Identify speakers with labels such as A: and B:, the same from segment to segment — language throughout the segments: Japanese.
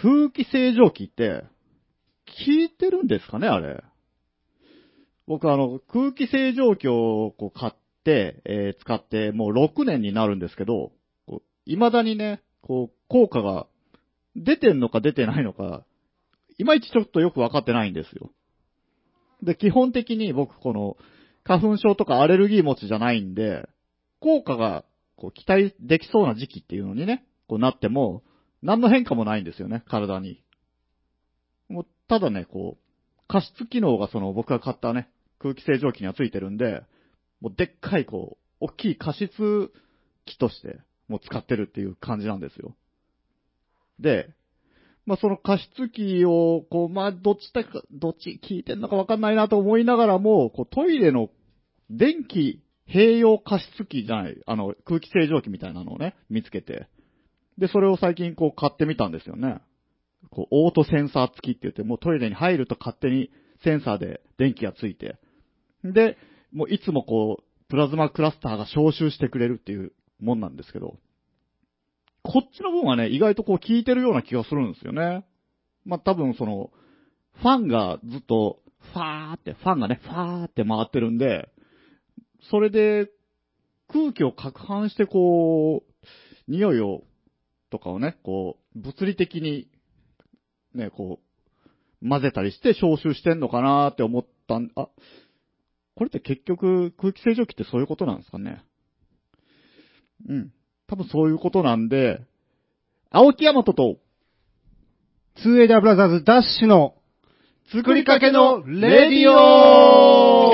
A: 空気清浄機って、効いてるんですかね、あれ？僕あの、空気清浄機をこう買って、えー使ってもう6年になるんですけど、未だにね、こう、効果が出てんのか出てないのか、いまいちちょっとよくわかってないんですよ。で、基本的に僕この、花粉症とかアレルギー持ちじゃないんで、効果がこう期待できそうな時期っていうのにね、こうなっても、何の変化もないんですよね、体に。もう、ただね、こう、加湿機能がその僕が買ったね、空気清浄機にはついてるんで、もうでっかいこう、大きい加湿機として、もう使ってるっていう感じなんですよ。で、まあその加湿器を、こう、まあどっちだか、どっち効いてんのかわかんないなと思いながらも、こうトイレの電気併用加湿器じゃない、あの空気清浄機みたいなのをね、見つけて、で、それを最近こう買ってみたんですよね。こう、オートセンサー付きって言って、もうトイレに入ると勝手にセンサーで電気がついて、で、もういつもこう、プラズマクラスターが消臭してくれるっていうもんなんですけど、こっちの分はね、意外とこう効いてるような気がするんですよね。まあ、多分その、ファンがずっと、ファーって、ファンがね、ファーって回ってるんで、それで、空気を攪拌してこう、匂いを、とかをね、こう、物理的に、ね、こう、混ぜたりして消臭してんのかなーって思ったん、あ、これって結局空気清浄機ってそういうことなんですかね？うん。多分そういうことなんで、青木山とと、
B: 2AW ブラザーズダッシュの
A: 作りかけのレディオ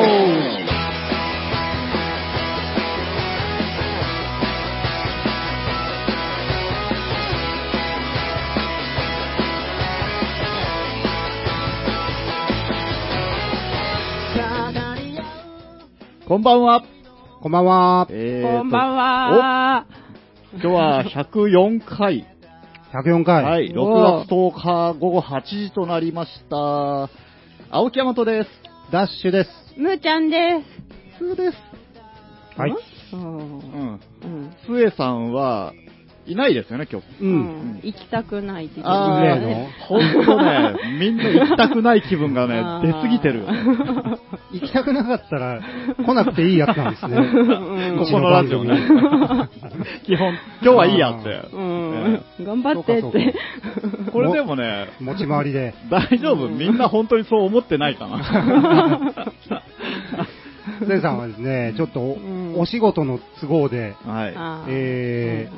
A: こんばんは。
B: こんばんは。
A: えーと
C: こんばんは。
A: お今日は104回。
B: 104回。
A: はい、6月10日午後8時となりました。青木山とです。
B: ダッシュです。
C: むーちゃんで
A: スーです。
C: す。
B: はい。
C: うん。
A: うん。
C: うん。
A: スエさんは、いないですよね、今日。
B: う。
C: うんん。行きたくないって言ってね
B: の
A: ほんとね、みんな行きたくない気分がね、出過ぎてるよ。
B: 行きたくなかったら来なくていいやつなんですね。
C: うん
A: ここのラジオね。基本、今日はいいやって。
C: うん。頑張ってって。
A: これでもね、
B: 持ち回りで。
A: 大丈夫みんな本当にそう思ってないかな。
B: ゼイさんはですね、ちょっとお仕事の都合で
A: はい。
B: え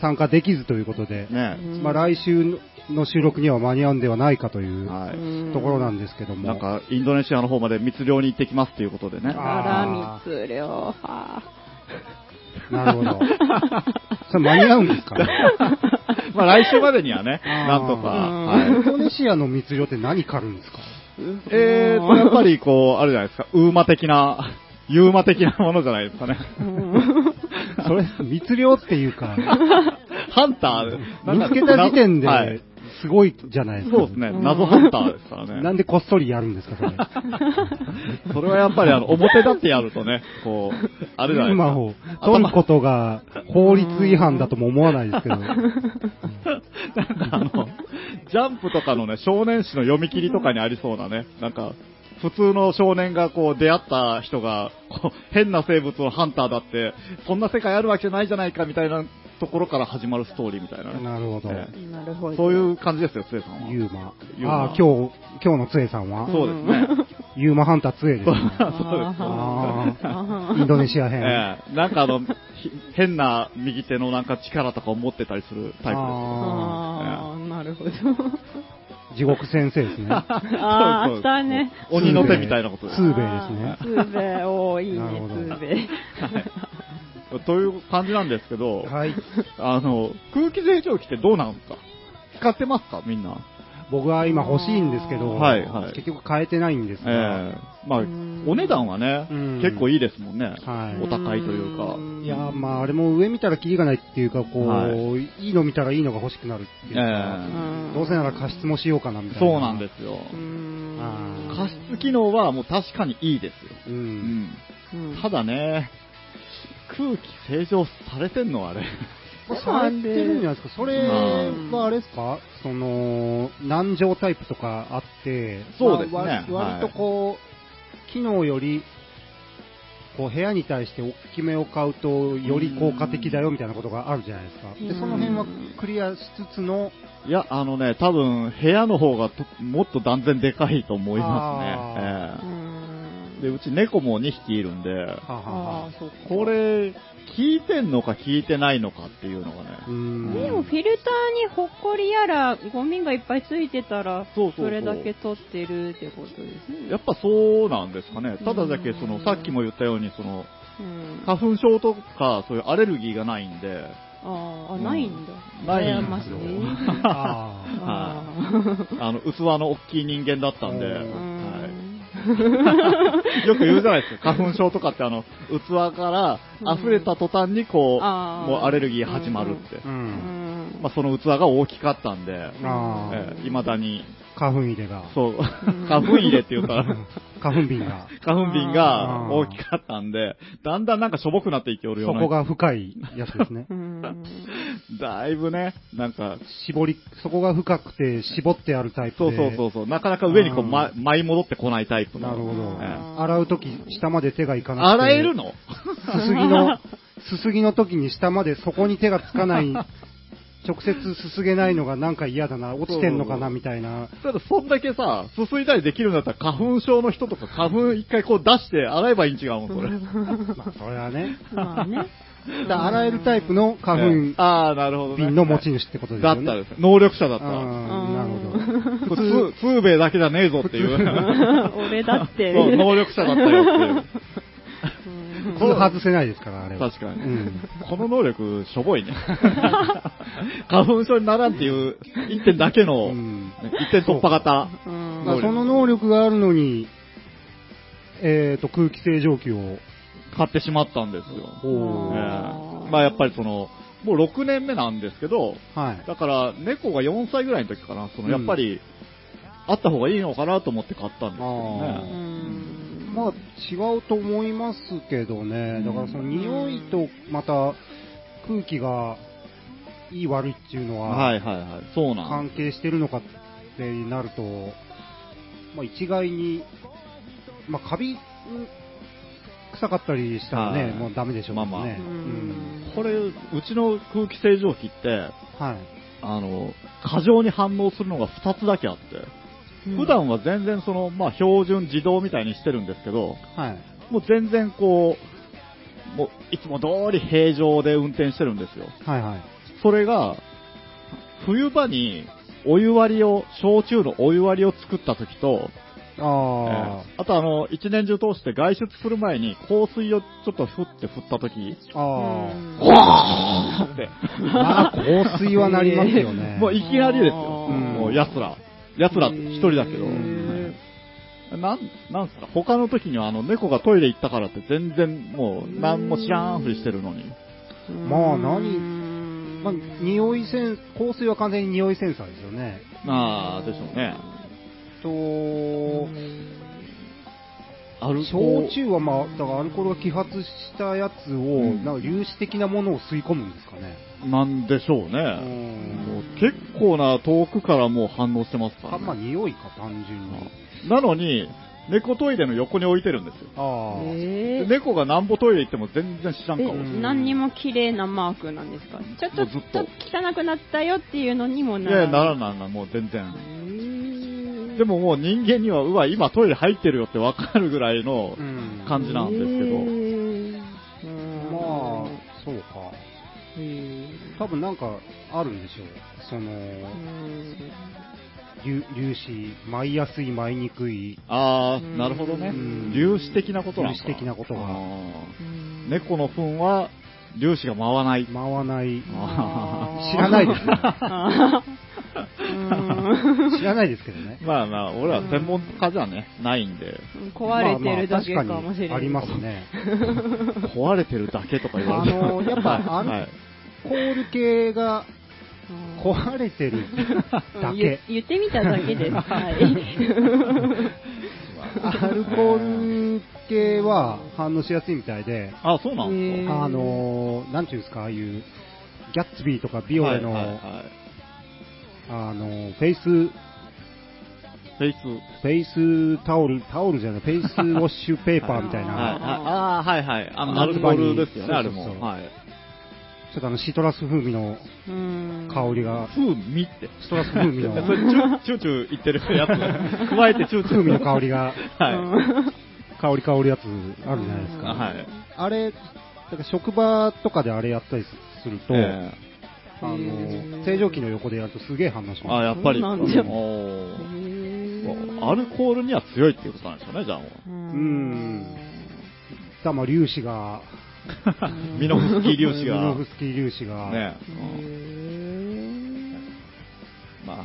B: 参加できずということで、
A: ね
C: うん
B: まあ来週の収録には間に合うんではないかという
A: はい。
C: うん
B: ところなんですけども。
A: なんか、インドネシアの方まで密漁に行ってきますっていうことでね。
C: あら、密漁。は
B: なるほど。それ間に合うんですかね？
A: まあ来週までにはね、なんとか。
C: うん
A: はい
B: インドネシアの密漁って何狩るんですか？
A: えーと、やっぱりこう、あるじゃないですか、ウーマ的な、ユーマ的なものじゃないですかね。
C: うん
B: それ、密漁っていうか、
A: ハンター、
B: 見つけた時点
A: はい
B: で、すごいじゃないですか。
A: そうですね、謎ハンターですからね。
B: なんでこっそりやるんですか、それ。
A: それはやっぱりあの、表立ってやるとね、こう、あれじゃないですか。
B: 馬を取ることが法律違反だとも思わないですけど。
A: なんかあの、ジャンプとかのね、少年誌の読み切りとかにありそうなね、なんか、普通の少年がこう出会った人が、変な生物のハンターだって、そんな世界あるわけじゃないじゃないかみたいなところから始まるストーリーみたいなね。
B: なるほど。
A: え
C: なるほど。
A: そういう感じですよ、つえさんは。
B: ユーマ。
A: ユーマ
B: ああ、今日、今日のつえさんは？
A: そうですね。
B: ユーマハンターつえです
A: そう
B: ね。
A: そう
B: あ
C: あ
B: インドネシア
A: です。
B: 編。
A: ええなんかあの、ひ変な右手のなんか力とかを持ってたりするタイプです。
B: あ
C: あー、なるほど。
B: ー地獄先生ですね。
C: ああ、したね。
A: 鬼の手みたいなことです。
B: ぬーべーですね
C: ぬーベイ、おー、いいね、
B: なるほど
C: ツーベイ。
A: という感じなんですけど、
B: はい。
A: あの、空気清浄機ってどうなんですか？使ってますか？みんな。
B: 僕は今欲しいんですけど、
A: はいはい
B: 結局買えてないんです
A: え
B: が、
A: えまあ
C: うん、
A: お値段はね
B: うん、
A: 結構いいですもんね。
B: はい
A: お高いというか。
C: ん
B: いやーまああれも上見たらキリがないっていうか、こう、、
A: はい
B: いの見たらいいのが欲しくなるっていうか、
A: え
B: どうせなら加湿もしようかなみたいな。
A: そうなんですよ。加湿機能はもう確かにいいですよ。
B: う。
A: うんん。
C: うん
A: ただね、空気清浄されてんのあれ。
B: されてるんじゃないですか。それはあれですか？その、難情タイプとかあって、
A: そうですね。
B: まあ割割とこう、機能より、こう部屋に対して大きめを買うとより効果的だよみたいなことがあるじゃないですか。で、その辺はクリアしつつの、
A: いや、あのね、多分、部屋の方がともっと断然でかいと思いますね。で、うち猫も2匹いるんで。これ、聞いてんのか聞いてないのかっていうのがね。
C: でもフィルターにほっこりやらゴミがいっぱいついてたら、
A: そ
C: れだけ取ってるってことですね。
A: やっぱそうなんですかね。ただだけ、その、
C: うん
A: さっきも言ったように、その、
C: うん、
A: 花粉症とか、そういうアレルギーがないんで、
C: ああ、ないんだ。
A: ないん
C: 羨ましい。
B: あ
C: あ
A: あの、器の大きい人間だったんで、よく言うじゃないですか、花粉症とかってあの、器から溢れた途端にこう、もうアレルギー始まるって。まあその器が大きかったんで、
B: あ
A: ええ未だに、
B: 花粉入れが。
A: そう、花粉入れって言ったら、
B: 花粉瓶が。
A: 花粉瓶が大きかったんで、だんだんなんかしょぼくなっていっておるような。
B: そこが深いやつですね。
C: うん
A: だいぶね、なんか、
B: 絞り、そこが深くて絞ってあるタイプ
A: そう
B: で。
A: そうそうそう、なかなか上にこう、
B: うん
A: ま、舞い戻ってこないタイプの。
B: なるほど。
A: え
B: 洗うとき、下まで手がいかなくて。
A: 洗えるの？
B: すすぎの、すすぎの時に下までそこに手がつかない、直接すすげないのがなんか嫌だな、落ちてんのかなみたいな。
A: ただそんだけさ、すすいたりできるんだったら花粉症の人とか花粉一回こう出して洗えばいいん違うもん、それ。
B: まあ、それはね。
C: まあね。
B: 洗えるタイプの花
A: ええ
B: 粉
A: ああ、なるほど、ね。
B: 瓶の持ち主ってことですよね。
A: だったらですね能力者だった
B: なるほど。
A: これツーツーベイだけじゃねえぞっていう。
C: 俺だって。
A: 能力者だったよっていう。
C: う ん
B: これ外せないですから。
A: 確かに。
B: うん。
A: この能力、しょぼいね。花粉症にならんっていう一点だけの、
B: うん
A: ね一点突破型。
C: うん
B: まあその能力があるのに、えっ、と、空気清浄機を、
A: 買ってしまったんですよ。
B: おー
A: ええまあやっぱりその、もう6年目なんですけど、
B: はい。
A: だから猫が4歳ぐらいの時かな、その
B: うん
A: やっぱり、あった方がいいのかなと思って買ったんですけどね。
C: ん
B: まあ、違うと思いますけどね。だからその匂いと、また、空気が、いい悪いっていうのは、
A: はいはいはい、そうなん
B: 関係してるのかってなると、まあ、一概に、まあ、カビ、臭かったりしたらね、
A: はい。
B: もうダメでしょうけどね。
A: まあまあ。
B: うん。
A: これ、うちの空気清浄機って、
B: はい。
A: あの、過剰に反応するのが2つだけあって、普段は全然その、まあ標準自動みたいにしてるんですけど、
B: はい。
A: もう全然こう、もういつも通り平常で運転してるんですよ。
B: はいはい。
A: それが、冬場にお湯割りを、焼酎のお湯割りを作った時と、え
B: あ
A: ーあとあの、一年中通して外出する前に香水をちょっと振って振った時、
B: あ、あ
A: ゴワーって、
B: あ、まあ、香水はなりますよね。
A: もういきなりですよ。
C: うん
A: もう奴ら。奴ら一人だけど。
C: へー
A: なん、なんすか？他の時にはあの猫がトイレ行ったからって全然もう何も知らんふりしてるのに。
B: まあ何
C: うん
B: まあ、匂いセン、香水は完全に匂いセンサーですよね。
A: まあ、でしょうね。
B: と、焼酎はまあ、だからアルコールが揮発したやつを、
A: ん
B: なんか粒子的なものを吸い込むんですかね。
A: なんでしょう
B: う
A: ね。う結構な遠くからもう反応してますか
B: あまあ、
A: らね。
B: 匂いか、単純に。
A: なのに、猫トイレの横に置いてるんですよ。
B: ああ。
C: えー
A: 猫がなんぼトイレ行っても全然知らん
C: え
A: 顔してる。
C: 何にも綺麗なマークなんですか？ちょっと
A: っと
C: ちょっと汚くなったよっていうのにもな
A: いやいや、なら
C: い。
A: ないな、もう全然。でももう人間には、うわ、今トイレ入ってるよってわかるぐらいの
B: うん
A: 感じなんですけど。
C: へー
B: まあ、そうか。多分なんかあるんでしょう。その、
C: うん
B: 粒粒子、舞いやすい、舞いにくい。
A: あー、なるほどね
B: うん。
A: 粒子的なことなんか
B: 粒子的なことが
A: 猫の糞は粒子が回らない。
B: 舞わない。知らないですね 知らないですけどね。
A: まあまあ、俺は専門家じゃね、ないんで、
C: 壊れてるだけかもしれない。
B: まあまあ確かにありますね。
A: 壊れてるだけとか言わ
B: あ
A: れても
B: の、やっぱアル
A: はい
B: コール系が
C: うん
B: 壊れてるだ
C: うん
B: け。
C: 言言ってみただけです。はい。
B: アルコール系は反応しやすいみたいで、
A: あ、そうなんですか。
B: あの、なんていうんですか、ああいう、ギャッツビーとかビオレの、
A: はいはいはい
B: あの、フェイス、フ
A: フェイス。
B: ェイスタオル、タオルじゃない、フェイスウォッシュペーパーみたいな、
A: はい、ああー、はいはい。あの、アルコールですよね、あれも。はい。
B: ちょっとあの、シトラス風味の
C: うん
B: 香りが、
A: 風味って。
B: シトラス風味の、
A: それ、チューチューチュー言ってるやつ。加えてチューチュー。
B: 風味の香りが、
A: はい。
B: 香り香るやつあるじゃないですか。
A: はい。
B: あれ、だから職場とかであれやったりすると、
A: え
B: あの
C: へー、
B: 清浄機の横でやるとすげえ反応し
A: えあ
B: ま
A: やっぱり。
C: なんだ
A: おー
C: へー
A: アルコールには強いっていうことなんですよね、じゃあもう。
B: んす。だまあ粒子が、
A: ミノフスキー粒子が。
B: ミノフスキー粒子が、
A: ねまあ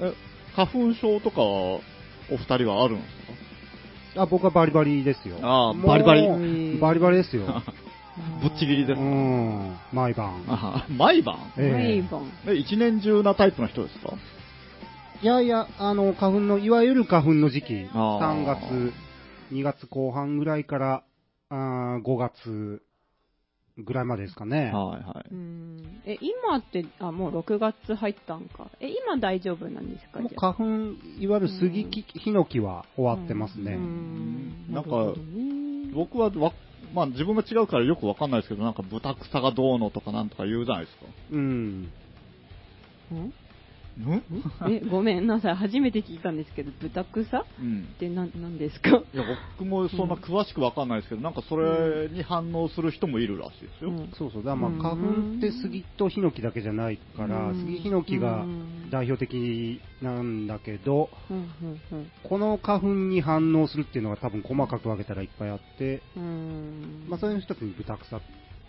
A: え花粉症とかは、お二人はあるんですか？
B: あ僕はバリバリですよ。
A: あバリバリ
B: バリバリですよ。
A: ぶっちぎり
B: う
A: です。
B: 毎晩。
A: あ毎晩？
B: ええ。
C: 毎晩。
A: え一年中なタイプの人ですか？
B: いやいや、あの、花粉の、いわゆる花粉の時期、
A: あー。
B: 3月、2月後半ぐらいから、あー5月ぐらいまでですかね。
A: はいはい。
C: うん。え、今って、あ、もう6月入ったんか。え、今大丈夫なんですか？
B: もう
C: じゃあ
B: 花粉、いわゆる杉木、ヒノキは終わってますね。
C: うん。
A: なんか僕はわ、まあ自分が違うからよくわかんないですけど、なんか豚草がどうのとかなんとか言うじゃないですか。
B: うん。
C: うん？
A: ん
C: え、ごめんなさい。初めて聞いたんですけど、豚草っ
A: うん。
C: て何なんですか？
A: いや、僕もそんな詳しくわかんないですけど、なんかそれに反応する人もいるらしいですよ。
C: うん。
B: そうそう。だからまあ
C: うん。
B: 花粉って杉とヒノキだけじゃないから、
C: うん。
B: 杉ヒノキが
C: うん。
B: 代表的なんだけど、
C: うんうんうん。
B: この花粉に反応するっていうのが多分細かく分けたらいっぱいあって、
C: うん。
B: まあそれの一つに豚草
A: っ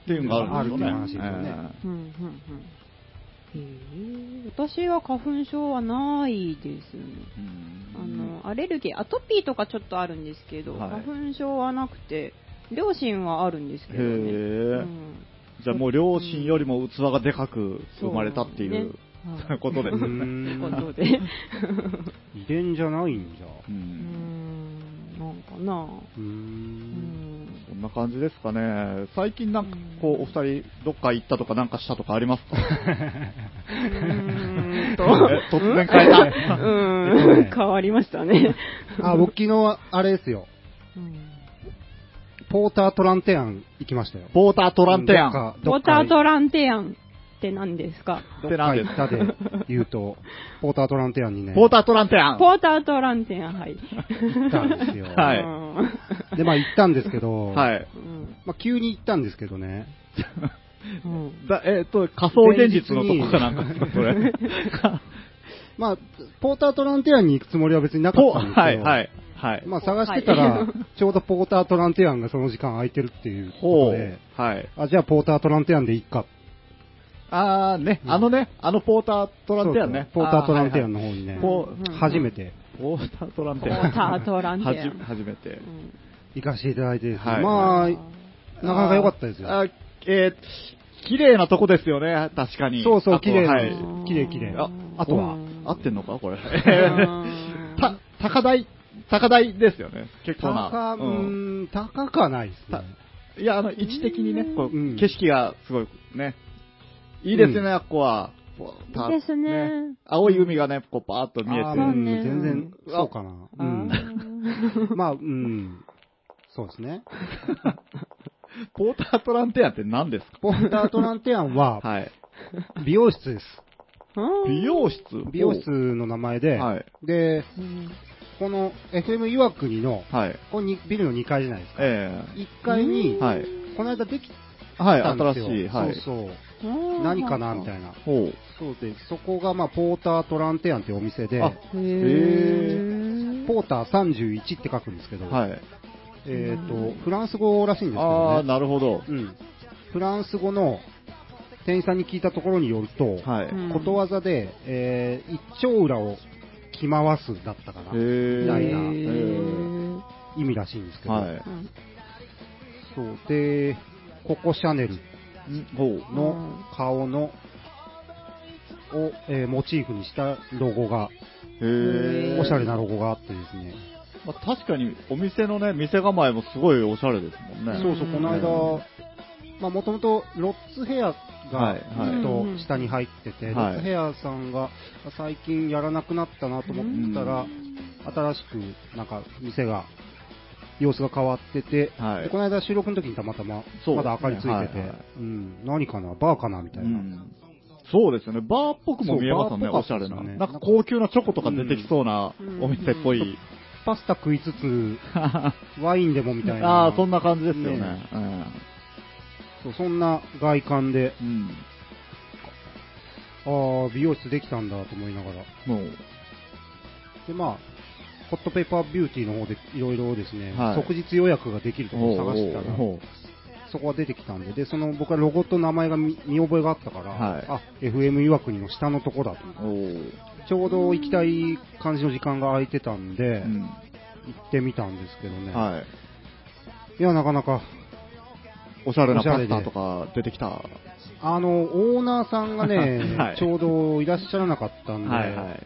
A: ていうのがある
B: っていう話ですよね。
A: え
C: うんうんうん。へえ私は花粉症はないですね。
A: え
C: あの、アレルギー、アトピーとかちょっとあるんですけど、
A: はい
C: 花粉症はなくて、両親はあるんですけどね。
A: へえ
C: うん
A: じゃあもう両親よりも器がでかく生まれたっていう
C: はい
A: ことです
B: う
A: ね。
B: ん
C: ことで。
B: 遺伝じゃないんじゃ。
A: う
C: うんん、なんかな。
B: う
C: ん。
A: そんな感じですかね。最近なんかこう、お二人どっか行ったとかなんかしたとかありますか？
C: うーんと。
A: え 突然変えた。
C: 変わりましたね。
B: あ、僕昨日あれですよ。
C: うん
B: ポータートランテアン行きましたよ。
A: ポータートランテアン。
B: どっか
C: ポータートランテアンって何ですか？
B: どっか行ったで言うと、ポータートランテアンにね、
A: ポータートランテアン。
C: ポータートランテアン、はい。
B: 行ったんですよ。
A: はい
C: うん
B: で、まあ行ったんですけど、
A: はい。
C: うん
B: まあ急に行ったんですけどね、
C: うん
A: だえっ、と、仮想現実のとこかなんかですか、それ。
B: まあ、ポータートランテアンに行くつもりは別になかっ
A: ポ
B: たんですけど、
A: はい、はい、はい。
B: まあ探してたら、
C: はい
B: ちょうどポータートランテアンがその時間空いてるっていうこ
A: ほ
B: とで、
A: う。はい。
B: あ、じゃあポータートランテアンでいいか。
A: あーね、
B: うん
A: あのね、あのポータートランテアンね。
B: ポータートランテアン
A: の。
B: の方にね、初めて
A: ポータートラン
C: ポ
A: テアン。
C: ータートランテアン。
A: はじ初めて。
C: うん
B: 行かせていただいてですね、
A: はい
B: まあ、なかなか良かったですよ。
A: あーえー、綺麗なとこですよね、確かに。
B: そうそう綺麗な
A: はい。
B: 綺麗綺麗
A: あ、あとは？
C: うん、
A: 合ってんのか？これ。
C: う ん
A: た、高台、高台ですよね。結構な。
B: 高、う
A: うん
B: 高くはないですね。
A: いや、あの、位置的にね、こう、
B: うん
A: 景色がすごい、ね。いいですね、
B: うん
A: あっこは。
C: いいですね
A: 青い海がね、こう、パーッと見えてる。
B: あーうん
C: ね
B: 全然、そうかな。う
C: あ
B: ん。
C: ー
B: まあ、うん。そうですね。
A: ポータートランテアンって何ですか？
B: ポータートランテアンは、
A: はい。
B: 美容室です。
C: うん
A: 美容室？
B: 美容室の名前で、
A: はい。
B: で、
C: うん
B: この FM 岩国の、
A: はい。
B: ここにビルの2階じゃないですか。
A: え
B: 1階に、
A: えはい。
B: この間でき
A: はい、
B: たんですよ。
A: 新しい。はい。
B: そうそう。
C: うん
B: 何かなみたいな。そうで、そこが、まあ、ポータートランテアンっていうお店で、ポーター31って書くんですけど、
A: はい。
B: えっ、と、フランス語らしいんですけ
A: ああ、
B: どね。
A: なるほど。
B: うん。フランス語の店員さんに聞いたところによると、
A: はい。
C: うん
B: ことわざで、えー一丁裏を着回すだったかな。みたいな意味らしいんですけど、
A: はい。
C: うん
B: そう。で、ココシャネル。の顔の、を、えーモチーフにしたロゴが。おしゃれなロゴがあってですね、
A: まあ、確かにお店のね、店構えもすごいおしゃれですもんね。
B: そうそう、この間、まあもともとロッツヘアが
A: はい
B: ずっと下に入ってて、
A: はい。
B: ロッツヘアさんが最近やらなくなったなと思ったら、新しくなんか店が、様子が変わってて、
A: はい
B: でこの間収録の時にたまたま、
A: そう
B: まだ明かりついてて、
A: はいはい
B: うん、何かな、バーかなみたいな。
A: うんそうですよね。バーっぽくも見えますよね、おしゃれな。なんか高級なチョコとか出てきそうな
C: うん
A: お店っぽい。
B: パスタ食いつつ、ワインでもみたいな。
A: ああ、そんな感じですよね。
B: ねそうそんな外観で、
A: うん。
B: ああ、美容室できたんだと思いながら。で、まあ、ホットペーパービューティーの方でいろいろですね、
A: はい
B: 即日予約ができるところを探したら、そこが出てきたんで、で、その僕はロゴと名前が見見覚えがあったから、
A: はい
B: あ、FM 岩国の下のとこだとちょうど行きたい感じの時間が空いてたんで、
A: うん。
B: 行ってみたんですけどね。
A: はい。
B: いや、なかなか、
A: おしゃれなパスタとか出てきた？は
B: あの、オーナーさんがね、
A: はい
B: ちょうどいらっしゃらなかったんで、
A: いはい。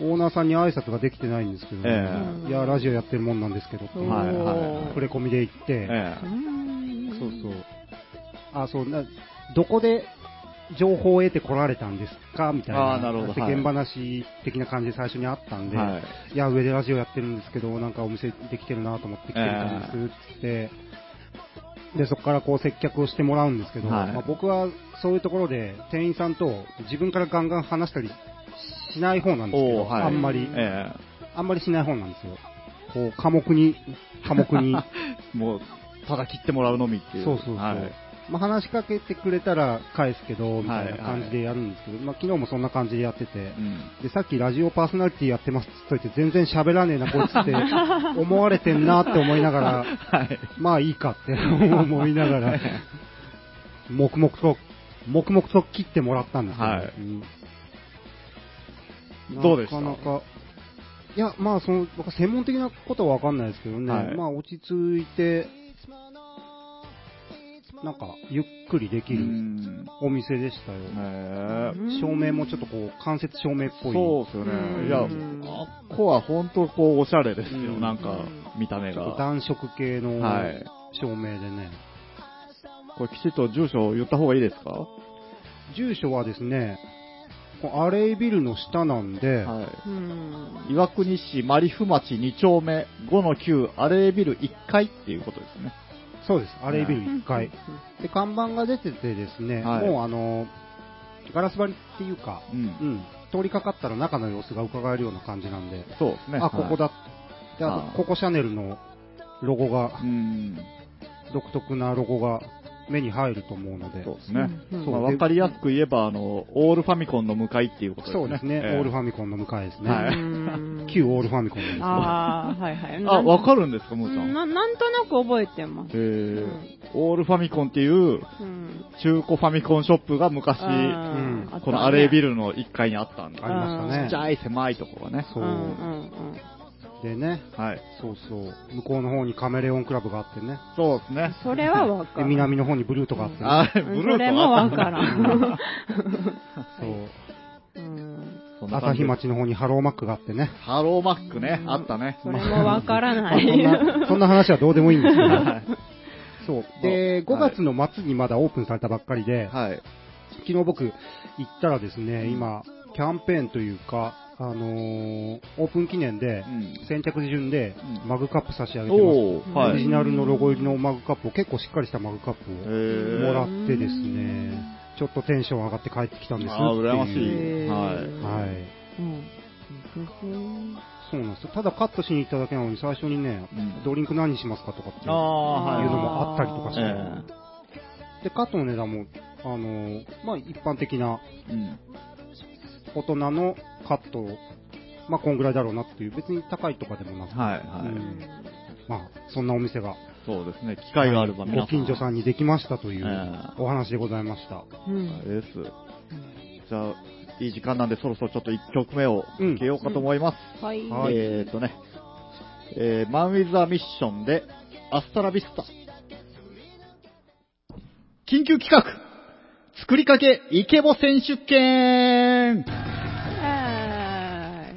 B: オーナーさんに挨拶ができてないんですけどね、
A: え
C: え。
B: いや、ラジオやってるもんなんですけど。っていう、
A: はいはい。
B: れ込みで行って、
A: え
C: うーん。
B: そうそう。あ、そう、などこで情報を得てこられたんですか？みたいな。世間話的な感じで最初にあったんで、、
A: えはい。
B: や、上でラジオやってるんですけど、なんかお店できてるなと思って来てみたんです、つって、で、そこからこう接客をしてもらうんですけど、
A: はい。
B: まあ、僕はそういうところで店員さんと自分からガンガン話したりしない方なんですけど、
A: はい。
B: あんまり、
A: え
B: あんまりしない方なんですよ。こう、寡黙に、寡黙に、
A: えもう、ただ切ってもらうのみっていう。
B: そうそうそう。
A: はい。
B: まあ、話しかけてくれたら返すけど、みたいな
A: はい
B: 感じでやるんですけど、まあ、昨日もそんな感じでやってて、
A: うん。
B: で、さっきラジオパーソナリティやってますって言っといて、全然喋らねえな、こいつって 思われてんなって思いながら、
A: はい。
B: まあいいかって思いながら、黙々と、黙々と切ってもらったんですよ、
A: はい。
B: うん
A: どうでした？
B: なかなか、いや、まあその、僕は専門的なことはわかんないですけどね、
A: はい
B: まあ落ち着いて、なんか、ゆっくりでき
A: う
B: る
A: ん。
B: お店でしたよ。
A: ねえ
B: 照明もちょっとこう、間接照明っぽい。
A: そうですよ
C: うん
A: ね。いや、あっこは本当こう、おしゃれですよ。
B: うん
A: なんか、見た目
B: ちょっと
A: が。
B: 暖色系の
A: はい。
B: 照明でね。
A: これきちっと住所を言った方がいいですか？
B: 住所はですね、アレイビルの下なんで、
A: は
C: うん
A: い。岩国市マリフ町2丁目5-9アレービル1階っていうことですね。
B: そうです、アレイビル1階。で、看板が出ててですね、
A: はい
B: もうあの、ガラス張りっていうか、
A: う。
B: うんん、通りかかったら中の様子が伺えるような感じなんで、
A: そうですね。
B: あ、ここだ。で、あ
A: あ
B: と、ココシャネルのロゴが
A: う、ん。
B: 独特なロゴが目に入ると思うので、
A: そうですね。
C: うん
A: まあわかりやすく言えば、あの、オールファミコンの向かいっていうことですね。
B: そうですね、
A: ええ
B: オールファミコンの向かいですね。
A: はい
C: うん
B: 旧オールファミコンですね。
C: ああ、はいはい。
A: あ、わか
C: る
A: るんですか、むーちゃん。
C: ななんとなく覚えてます。
A: えーオールファミコンっていう
C: うん。
A: 中古ファミコンショップが昔、
B: うん
A: このアレービルの1階にあったんで。
B: ありましたね
A: ちっちゃい狭いとこがね。
B: そうう。
C: んうん
B: でね、
A: はい。
B: そうそう、向こうの方にカメレオンクラブがあってね、
A: そうですね。
C: それはわか
B: で
C: る。
B: 南の方にブルートがあってね、
A: あ、ブ
C: うん
A: ルーと
C: それもわ
A: あった
C: からん。
B: そう。
C: うん
B: 朝日町の方にハローマックがあってね。
A: ハローマックね、あったね。
C: それもわから
B: まあ
C: ない。
B: そんな、そんな話はどうでもいいんですけど。
A: はい
B: そう。で、5月の末にまだオープンされたばっかりで、
A: はい。
B: 昨日僕行ったらですね、今、キャンペーンというか、あのーオープン記念で
A: う、ん。
B: 先着順で
A: うん
B: マグカップ差し上げてます。
A: はい。
B: オリジナルのロゴ入りのマグカップを結構しっかりしたマグカップ
A: へ
B: を
A: ー
B: もらってですね、ちょっとテンション上がって帰ってきたんです
A: あー羨ましいはい
B: はい。
C: うんうん
B: そうなんですよ。ただカットしに行っただけなのに最初にね、
A: うん
B: ドリンク何にしますかとかっていうのもあったりとかして
A: え
B: で、カットの値段も、あのーまあ、一般的な
A: えうん。
B: 大人のカット、まあ、こんぐらいだろうなっていう、別に高いとかでもなく、
A: はい、はい。
B: うんまあ、そんなお店が、
A: そうですね。機会があれば皆
B: ご近所さんにできましたという
A: え
B: お話でございました。
C: うん
A: あれです。じゃあ、いい時間なんでそろそろちょっと1曲目を
B: うん
A: 受けようかと思います。
C: はい。
B: はい
A: えーとね、えー、マン・ウィズ・ア・ミッションで、アスタラビスタ。緊急企画作りかけイケボ選手権
C: は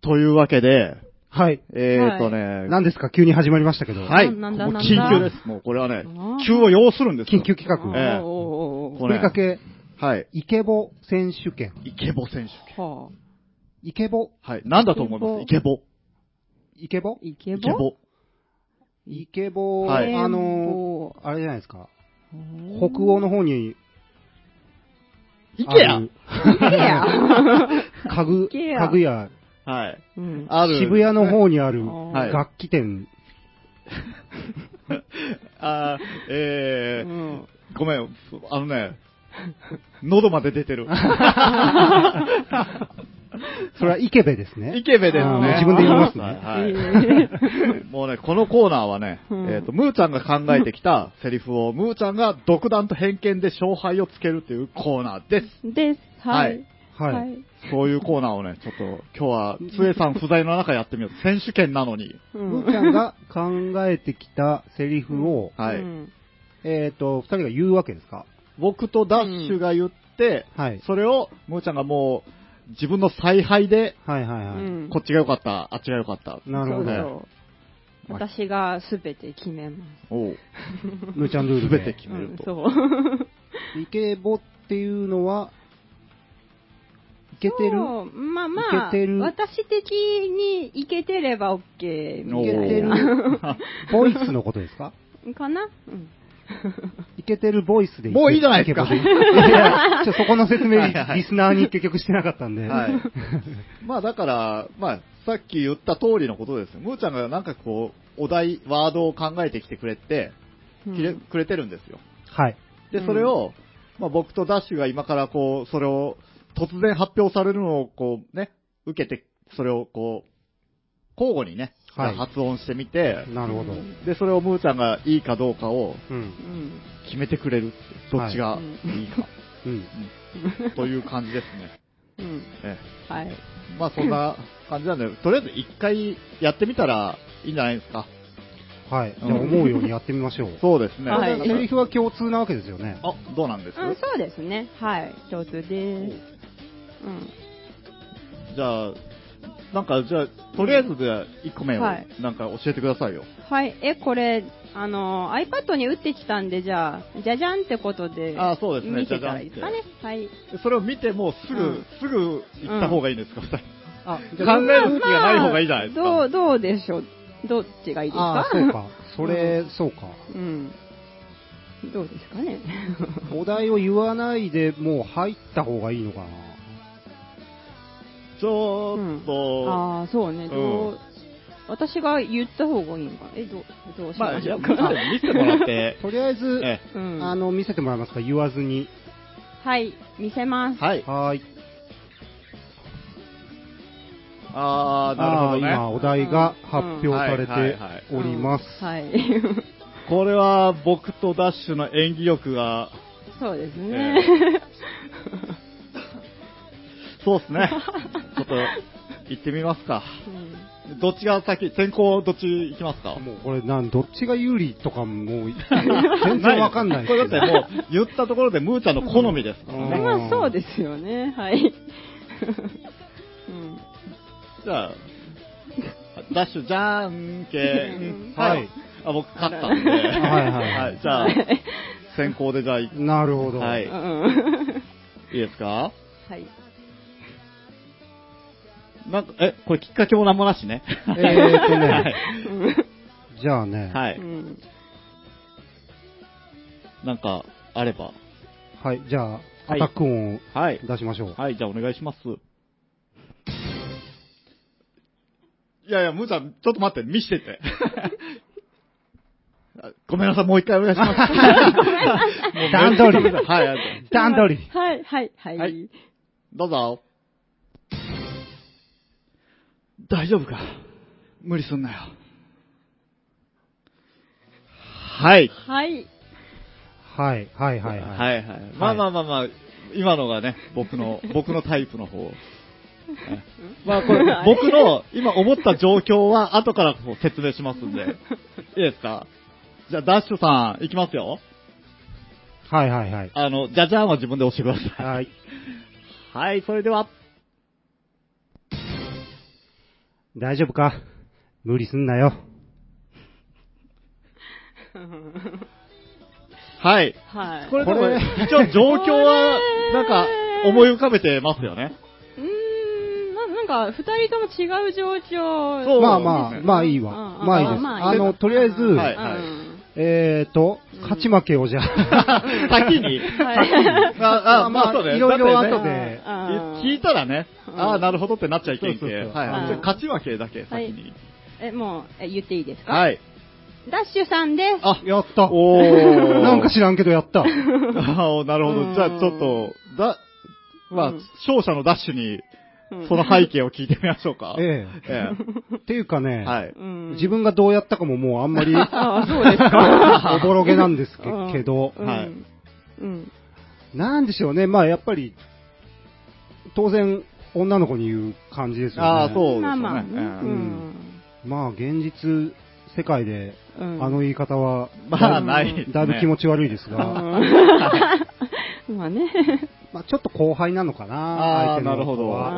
A: というわけで、
B: はい。
A: えーとね、
B: 何ですか？急に始まりましたけど。
A: はい、
C: だ
A: もう
C: なんだ
A: 緊急です。もうこれはね急を要するんですよ
B: 緊急企画。
A: ええ
C: おーおーおー
B: ふりかけ、
A: はい。
B: イケボ選手権。
A: イケボ選手権。
C: はあ。
B: イケボ？
A: はい。なんだと思います？イケボ。
B: イケボ
C: イケボ？
A: イケボ？
B: イケボ、
A: はい
B: あのー、あれじゃないですか。
C: うん
B: 北欧の方に。家具、屋、
A: はい。
C: うん。
A: ある。
B: 渋谷の方にある
C: はい
B: 楽器店。
A: あーえー、
C: うん
A: ごめん、あのね、喉まで出てる。
B: それはイケベですね。
A: イケベですね。
B: 自分で言いますね
A: はいもうね、このコーナーはね、
C: うん
A: えっ、と、ムーちゃんが考えてきたセリフを、ムーちゃんが独断と偏見で勝敗をつけるというコーナーです。
C: ーです。はい。
B: はい。
A: そういうコーナーをね、ちょっと今日は、つえさん不在の中やってみよう。選手権なのに。
C: うん
B: むーちゃんが考えてきたセリフを、
A: はい。
C: うん
B: えっと、二人が言うわけですか？
A: 僕とダッシュが言って、
B: はい。
A: それを、ムーちゃんがもう、自分の采配で、
B: はいはいはい。
C: うん
A: こっちが良かった、あっちが良かった。
B: なるほど。
C: そうそう私がすべて決めます。
A: おう。
B: むーちゃんルール
A: すべて
B: で。
A: 決めると。
C: うんそう。
B: イケボっていうのは、いけてる？
C: そうまあまあ、私的にいけてれば OK み
A: お
C: たい
B: いけてる？
C: な。
B: ボイスのことですか
C: かなうん。
B: いけてるボイスで
A: もういいじゃないですか
B: いやちょそこの説明、
A: はいはいはい
B: リスナーに結局してなかったんで。
A: はい。まあだから、まあ、さっき言った通りのことですよ。ムーちゃんがなんかこう、お題、ワードを考えてきてくれて、きれくれてるんですよ。
B: はい。
A: で、それを、まあ僕とダッシュが今からこう、それを突然発表されるのをこうね、受けて、それをこう、交互にね、
B: はい
A: 発音してみて、
B: なるほど。
A: で、それをムーちゃんがいいかどうかを。決めてくれるって、どっちが
C: はい
A: いいか、
B: うん。
A: うんという感じですね。
C: うん。
A: ええ
C: はい。
A: まあそんな感じなんで、とりあえず一回やってみたらいいんじゃないですか。
B: はい。じゃあ思うようにやってみましょう。
A: そうですね。
C: はい
B: セリフは共通なわけですよね。
A: あ、どうなんです、
C: うん、そうですね。はい。上手です。うん。
A: じゃあ、なんか、じゃあ、とりあえずで1個目を、
C: はい
A: なんか教えてくださいよ。
C: はい。え、これ、あの、iPad に打ってきたんで、じゃあ、じゃじゃんってことで、
A: あそうですね
C: 見てたらいいですかね。はい。
A: でそれを見て、もうすぐ、
C: うん
A: すぐ行った方がいいんですか、二人
B: あ、
A: 考える隙がない方がいいじゃないですか。
C: まあどう、どうでしょう？どっちがいいですか？
B: あそうか。それ、そうか。
C: うん。どうですかね？
B: お題を言わないでもう入った方がいいのかな。
A: ちょっと、
C: ああ、そうね。どう、私が言った方がいいのかな？え、どう、どうし
A: ま
C: しょうか。
A: 見せてもらって、
B: とりあえず、
A: え
C: うん。
B: あの、見せてもらえますか言わずに。
C: はい、見せます。
A: はい。
B: はーい。
A: あー、なるほどね。
B: 今、お題が発表されて
A: はい
B: おります。
C: はい。
A: これは僕とダッシュの演技力が、
C: そうですね。
A: そうですね。ちょっと、行ってみますか。
C: うん
A: どっちが先、先行どっち行きますか？
B: もうこれなん、どっちが有利とかもう、全然わかんない
A: これだってもう、言ったところでムーちゃんの好みですからね。
B: うん
C: まあそうですよね。はい。うん
A: じゃあ、ダッシュじゃんけん。
C: うん
A: はい。あ、僕勝ったんで。はい
B: はいはい
A: じゃあ、先行でじゃあ、いい
B: なるほど。
A: はい
C: うん
A: ですか？
C: はい。
A: なんか、え、これきっかけもなんもなしね。
B: えーとね
A: はい。
B: じゃあね、
A: は
C: う
A: い。
C: ん
A: なんか、あれば。
B: はい、じゃあ、
A: はい
B: アタック音を
A: はい。
B: 出しましょう。
A: はい、じゃあお願いします。いやいや、ムーちゃん、ちょっと待って、見してて。あ ごめんなさい、もう一回お願いします。
B: 段取り
A: はい、
B: 段取り。
C: はい、はい、はい。
A: はいどうぞ。大丈夫か？無理すんなよ。はい。
C: はい。
B: はい、はい、はい、はい。
A: はいはい。まあまあまあまあ、今のがね、僕の、僕のタイプの方。まあこれ、僕の今思った状況は後からこう説明しますんで。いいですか？じゃあ、ダッシュさん、いきますよ。
B: はい、はい、はい。
A: あの、じゃじゃんは自分で押してください。
B: はい。
A: はい、それでは。
B: 大丈夫か？無理すんなよ。
A: はい。
C: はい。
A: これでも
B: これ、
A: 一応状況は、なんか、思い浮かべてますよね。
C: うーん、ななんか、二人とも違う状況。
A: そう
B: まあまあまあいいわ。
C: うん
B: まあいいです。
C: まあ
B: あの、とりあえず、
A: はい
C: うん
B: えーと、勝ち負けをじゃあ。
A: 先に？
C: はい
A: あ、あ、まあそうね。
B: いろいろ後で。
C: うん
A: 聞いたらね、
C: うん
A: ああ、なるほどってなっちゃいけんけ。勝ち負けだけ先に。
C: え、もう、え言っていいですか？
A: はい。
C: ダッシュさんです。
B: あ、やった。
A: おー。
B: なんか知らんけどやった。
A: ああ、なるほ
C: うん
A: ど。じゃあちょっと、だ、まあ
C: うん、
A: 勝者のダッシュに、
C: うん
A: その背景を聞いてみましょうか。
B: え
A: え
B: え。っていうかね、
A: え。はい。
C: うん
B: 自分がどうやったかももうあんまり、
C: ああ、そうですか。
B: おぼろげなんですけど、
C: うん
A: はい
C: うん。
B: なんでしょうね、まあやっぱり、当然、女の子に言う感じですよね。
A: ああ、そうですよね。
C: まあまあね。
A: ええ
C: うん。
B: まあ現実世界で、
C: うん
B: あの言い方は、
A: まあない
B: だいぶ気持ち悪いですが、
C: うん まあね。
B: まあちょっと後輩なのかな、相手の
A: なるほど
C: あ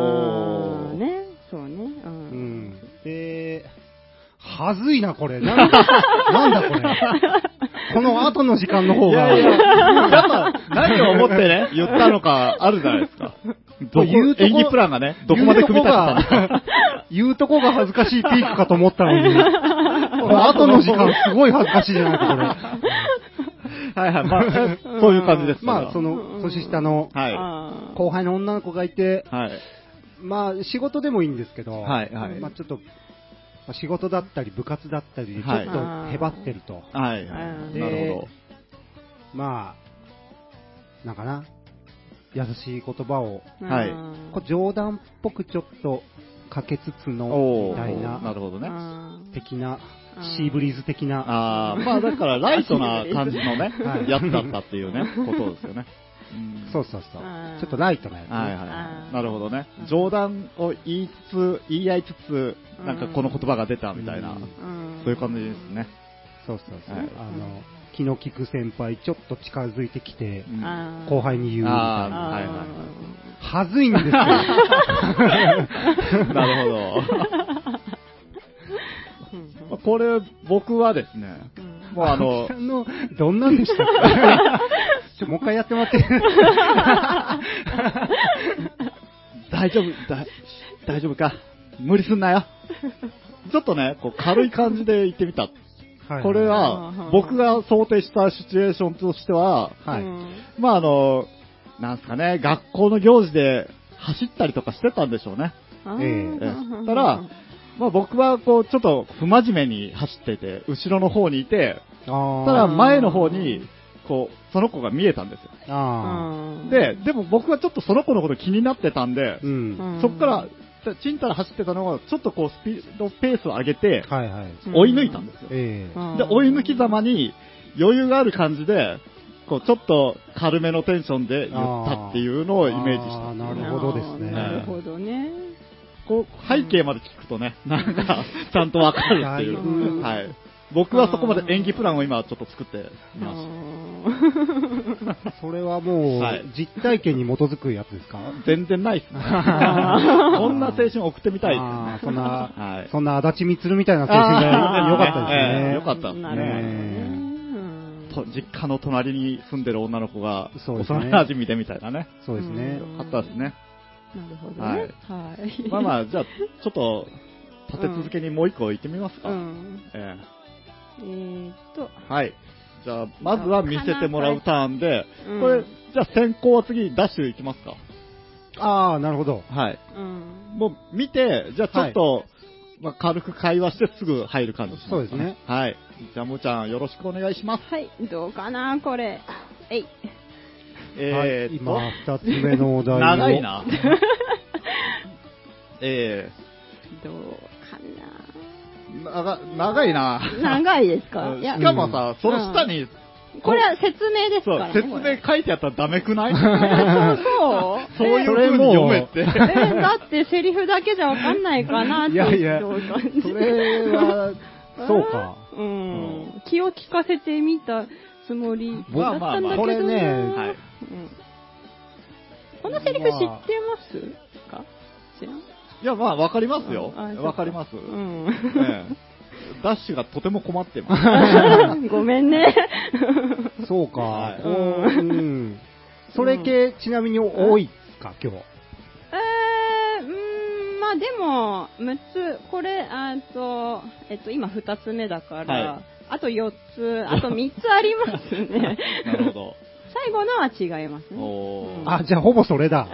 C: ーね。そうね。う。
B: うんん。で、はずいな、これ。なんだ、なんだこれ。この後の時間の方が、
A: いやいや、やっぱ何を思ってね、言ったのかあるじゃないですか。ど
B: うとこ
A: 演技プランがね、どこまで組み立てたのか。
B: 言うとこが恥ずかしいピークかと思ったのに、この後の時間すごい恥ずかしいじゃないか、これ。
A: はいはい、まあ、そういう感じです
B: まあ、そ
A: の、
B: の、年下の
A: はい。
B: 後輩の女の子がいて、
A: はい。
B: まあ、仕事でもいいんですけど、
A: はいはい
B: まあ、ちょっと、まあ仕事だったり部活だったりでちょ
A: はい
B: っとへばってると。
A: はいはい。
C: うん
A: なるほ
B: まあ、なんかな、優しい言葉を、
A: はい
C: うん
B: こう冗談っぽくちょっとかけつつ
A: ど。
B: の、みたいな、
A: なるほどね。
C: うん
B: 的な
C: うん、
B: シーブリーズ的な、
A: ああ、まあだからライトな感じのね
B: は、い
A: やつだったっていうね、ことですよね。うん
B: そうそうそう
C: うん。
B: ちょっとライトなやつね。
A: はいはいなるほどね
C: うん。
A: 冗談を言いつつ、言い合いつつ、
C: うん
A: なんかこの言葉が出たみたいな、
B: うん
C: うん
A: そういう感じですね。
B: そうそうそう。
A: はい
B: あの、気の利く先輩、ちょっと近づいてきて、後輩に言うみたい
A: あ
B: な。
A: ーはいはい
B: はずいんですよ。
A: なるほど。これ、僕はですね、
C: うん
A: もうあの
B: 青木さ、んの、どんなんでしたっけ？ちょ、もう一回やってもらって。
A: 大丈夫、だ大丈夫か？無理すんなよ。ちょっとね、こう軽い感じで言ってみた。
B: はい
A: これは、僕が想定したシチュエーションとしては、
B: はい
C: うん
A: まああの、なんすかね、学校の行事で走ったりとかしてたんでしょうね。
B: ええ
A: ええたら、まあ僕はこう、ちょっと不真面目に走ってて、後ろの方にいて、ただ前の方に、こう、その子が見えたんですよ。で、でも僕はちょっとその子のこと気になってたんで
B: ー、う、
C: うんん
A: そっから、ちんたら走ってたのが、ちょっとこう、スピード、ペースを上げて、
B: はいはい。
C: うん
A: 追い抜いたんですよ。で、追い抜きざまに、余裕がある感じで、こう、ちょっと軽めのテンションで言ったっていうのをイメージした。
B: なるほどですね
C: なるほどね。
A: こう、背景まで聞くとね、なんか、ちゃんとわかるっていう。
B: ぶ
A: はい。僕はそこまで演技プランを今ちょっと作ってみました。
B: それはもう、
A: はい
B: 実体験に基づくやつですか？
A: 全然ないっすね。こんな青春送ってみたいですよね。
B: そんな、
A: はい。
B: そんな足立みつるみたいな青春が良かったです
A: ええ
B: ね。
A: よかったですね実家の隣に住んでる女の子が、幼馴染みでみたいなね。
B: そうですね。
A: よかったですね。
C: なるほどね。はい。
A: まあまあ、じゃあ、ちょっと、立て続けにもう一個行ってみますか。
C: うん。
A: え
C: えーっと、
A: えはい。じゃあ、まずは見せてもらうターンで、
C: うん
A: これ、じゃあ先行は次、ダッシュ行きますか。
B: ああ、なるほど。
A: はい。
C: うん。
A: もう見て、じゃあちょっと、まあ、軽く会話してすぐ入る感じしますか
B: そうですね。
A: はい。じゃあ、もーちゃん、よろしくお願いします。
C: はい、どうかな、これ。えい。
A: えー
B: 今、二つ目のお題を。
A: 長い。な。え
C: どうか
A: ー、長長いな。
C: な。長いですか？
A: うん
C: いや
A: しかもさ、その下に、
C: これは説明です
A: そう
C: から、ね。
A: 説明書いてあったらダメくない？
C: これそう
A: そういう風に読めって。
C: えーだってセリフだけじゃわかんないかなって。
B: いやいやそれは、そうか。
C: うん。気を利かせてみたつもりだったんだけどな。
A: まあまあまあ
B: これね
A: はい
C: うんこのセリフ知ってますか？知らん？
A: いや、まあ、わかりますよ。わかります。
C: うん。
A: ええダッシュがとても困ってます。
C: ごめんね。
B: そうか、
A: はい
B: こう、うん。それ系、ちなみに多いっすか、今日。
C: えー、うーん、まあでも、6つ、これ、あと、えっと、今2つ目だから、
A: はい
C: あと4つ、あと3つありますね。
A: なるほど。
C: 最後のは違いますね。
B: あ、じゃあほぼそれだ。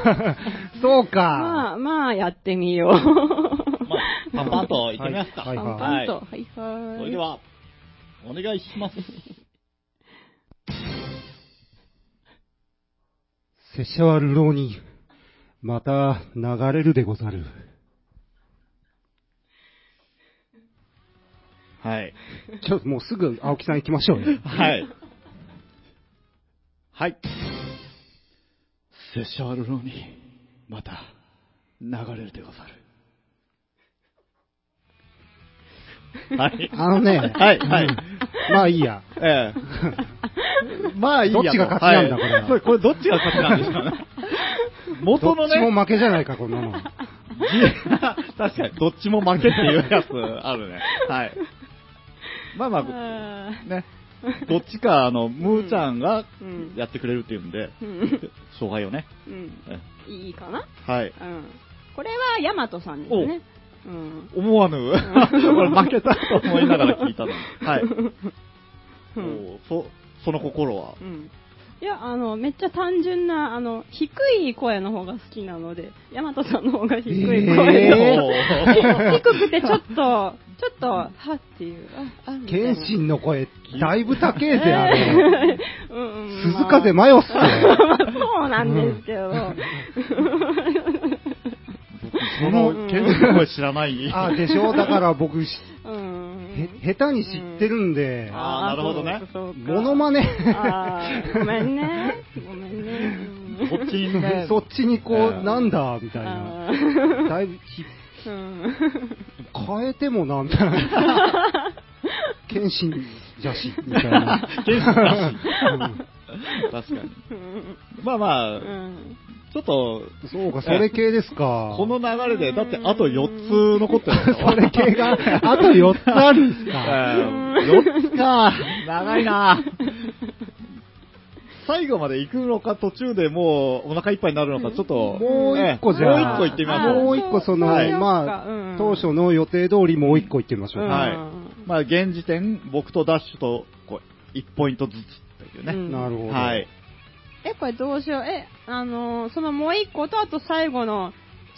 B: そうか。
C: まあ、まあ、やってみよう。
A: まあ、パンパンといってみますか。
B: はい
C: パン
B: はい
C: パンと。はいはい。
A: それでは、お願いします。
B: 拙者は流浪に、また流れるでござる。
A: はい。
B: ちょっともうすぐ青木さん行きましょうよ。
A: はい。はい。拙者はルローに、また、流れるでござる。はい。
B: あのね、
A: はい、はい。
B: まあいいや。
A: ええ。まあいいやと
B: どっちが勝ちなんだ
A: はい
B: これは
A: これ、これどっちが勝ちなんでしょうね。元の
B: どっちも
A: ね、
B: 負けじゃないか、こんなの。
A: 確かに、どっちも負けっていうやつあるね。はい。まあまあ、
C: あ
A: ね、どっちか、あの、ムーちゃんが。やってくれるっていうんで、
C: うん。
A: 勝敗をね。
C: うん。
A: え
C: いいかな？
A: はい。
C: うん。これは、ヤマトさんですね。うん。
A: 思わぬ、俺負けたと思いながら聞いたのに。はい。
C: うん
A: そ、その心は？
C: う。ん。いや、あの、めっちゃ単純な、あの、低い声の方が好きなので、ヤマトさんの方が低い声の、
B: え
A: ー
C: 低くてちょっと、ちょっと、はっていう、あ、あ、
B: 謙信の声、だいぶ高えぜ、あれ。
C: うんうん。
B: 鈴風マヨっす
C: まあ
B: ね。
C: そうなんですけど。
A: その、ケンジの声知らない。
B: あ、でしょ？だから僕、し
C: うん。
B: へ、下手に知ってるんで、
A: あーなるほどね
B: モノマネ、
C: ごめんね。ごめんね。うん
A: そっちにね、
B: そっちにこ
A: え
B: う、
A: ー
B: なんだ、みたいな。だいぶひ、
C: うん
B: 変えてもな、みたいな。謙信じゃし、みたいな。
A: ケンジだし。確かに。
C: うん
A: まあまあ、
C: うん
A: ちょっと、
B: そうか、それ系ですか。
A: この流れで、だってあと4つ残ってるんだよ
B: それ系が、あと4つあるんすか。
A: 4つか。長いな。最後まで行くのか、途中でもうお腹いっぱいになるのか、ちょっと。
B: もう一個じゃあ、
A: ええもう一個行ってみましょう。
B: もう一個その、
C: はい
B: まあ、
C: うん
B: 当初の予定通りもう一個行ってみましょう。
C: うん
A: はい。まあ、現時点、僕とダッシュと、こう、1ポイントずつというね。
C: うん
B: なるほど。
A: はい。
C: え、これどうしよう。え、あのーそのもう一個と、あと最後の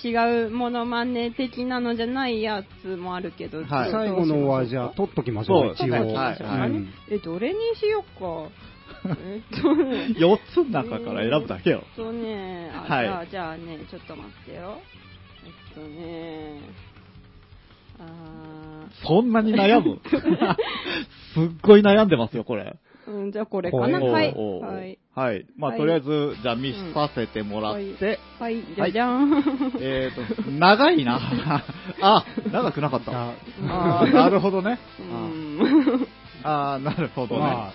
C: 違うモノマネ的なのじゃないやつもあるけど、
A: はい
B: 最後のはじゃあ取っときましょう、
A: そう
B: 一応。
A: はい
B: うん
C: え、どれにしようか。えっとね。
A: 4つの中から選ぶだけよ。
C: えっとね、あ
A: はい
C: じゃあ、じゃあね、ちょっと待ってよ。えっとね、あ
A: そんなに悩む？すっごい悩んでますよ、これ。
C: ーうん、じゃあこれかな。はい。はい。
A: はい。まあ、
C: はい
A: とりあえず、じゃあ見させてもらって、
C: はい、じゃじゃん。
A: えーと、長いな。あ、長くなかった。
B: あ
A: なるほどね。
C: うん
A: ああ、なるほどね。
B: まあ、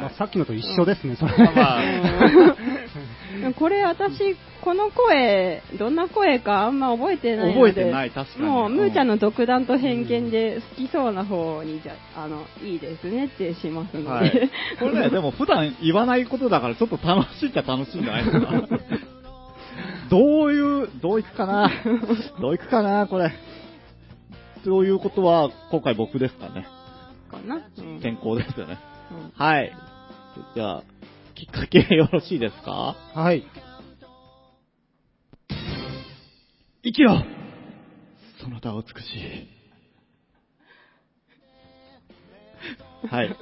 B: まあ、さっきのと一緒ですね、それ。
A: まあ
C: うん これ私、この声、どんな声かあんま覚えてないので。
A: 覚えてない、確かに。
C: もう、むーちゃんの独断と偏見で好きそうな方に、じゃあ、あの、いいですねってしますので。
A: はい。これね、でも普段言わないことだから、ちょっと楽しいっちゃ楽しいんじゃないですか。どういう、どういくかな？どういくかな、これ。ということは、今回僕ですかね。
C: かな？うん
A: 先行ですよね。
C: うん
A: はい。じゃあ、きっかけよろしいですか？
B: はい。
A: 生きろそなたは美しい。はい。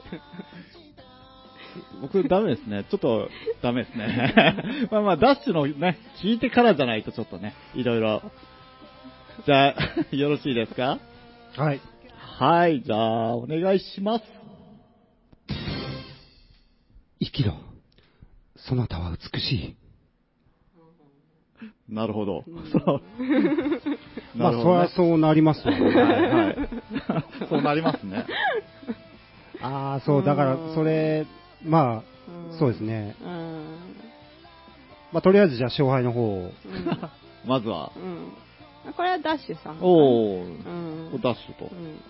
A: 僕、ダメですね。ちょっと、ダメですね。まあまあ、ダッシュのね、聞いてからじゃないとちょっとね、いろいろ。じゃあ、よろしいですか？
B: はい。
A: はい、じゃあ、お願いします。
B: 生きろ。そなたは美しい。
A: なるほど。そう。
B: まあ、そりゃそうなりますわ。
A: はいはい。そうなりますね。
B: ああ、そう、だから、それ、まあ、そうですね。
C: うん。
B: まあ、とりあえずじゃあ勝敗の方を。
C: うん。
A: まずは、
C: うん。これはダッシュさん。
A: おー、
C: うん。
A: ダッシュと
C: う。ん。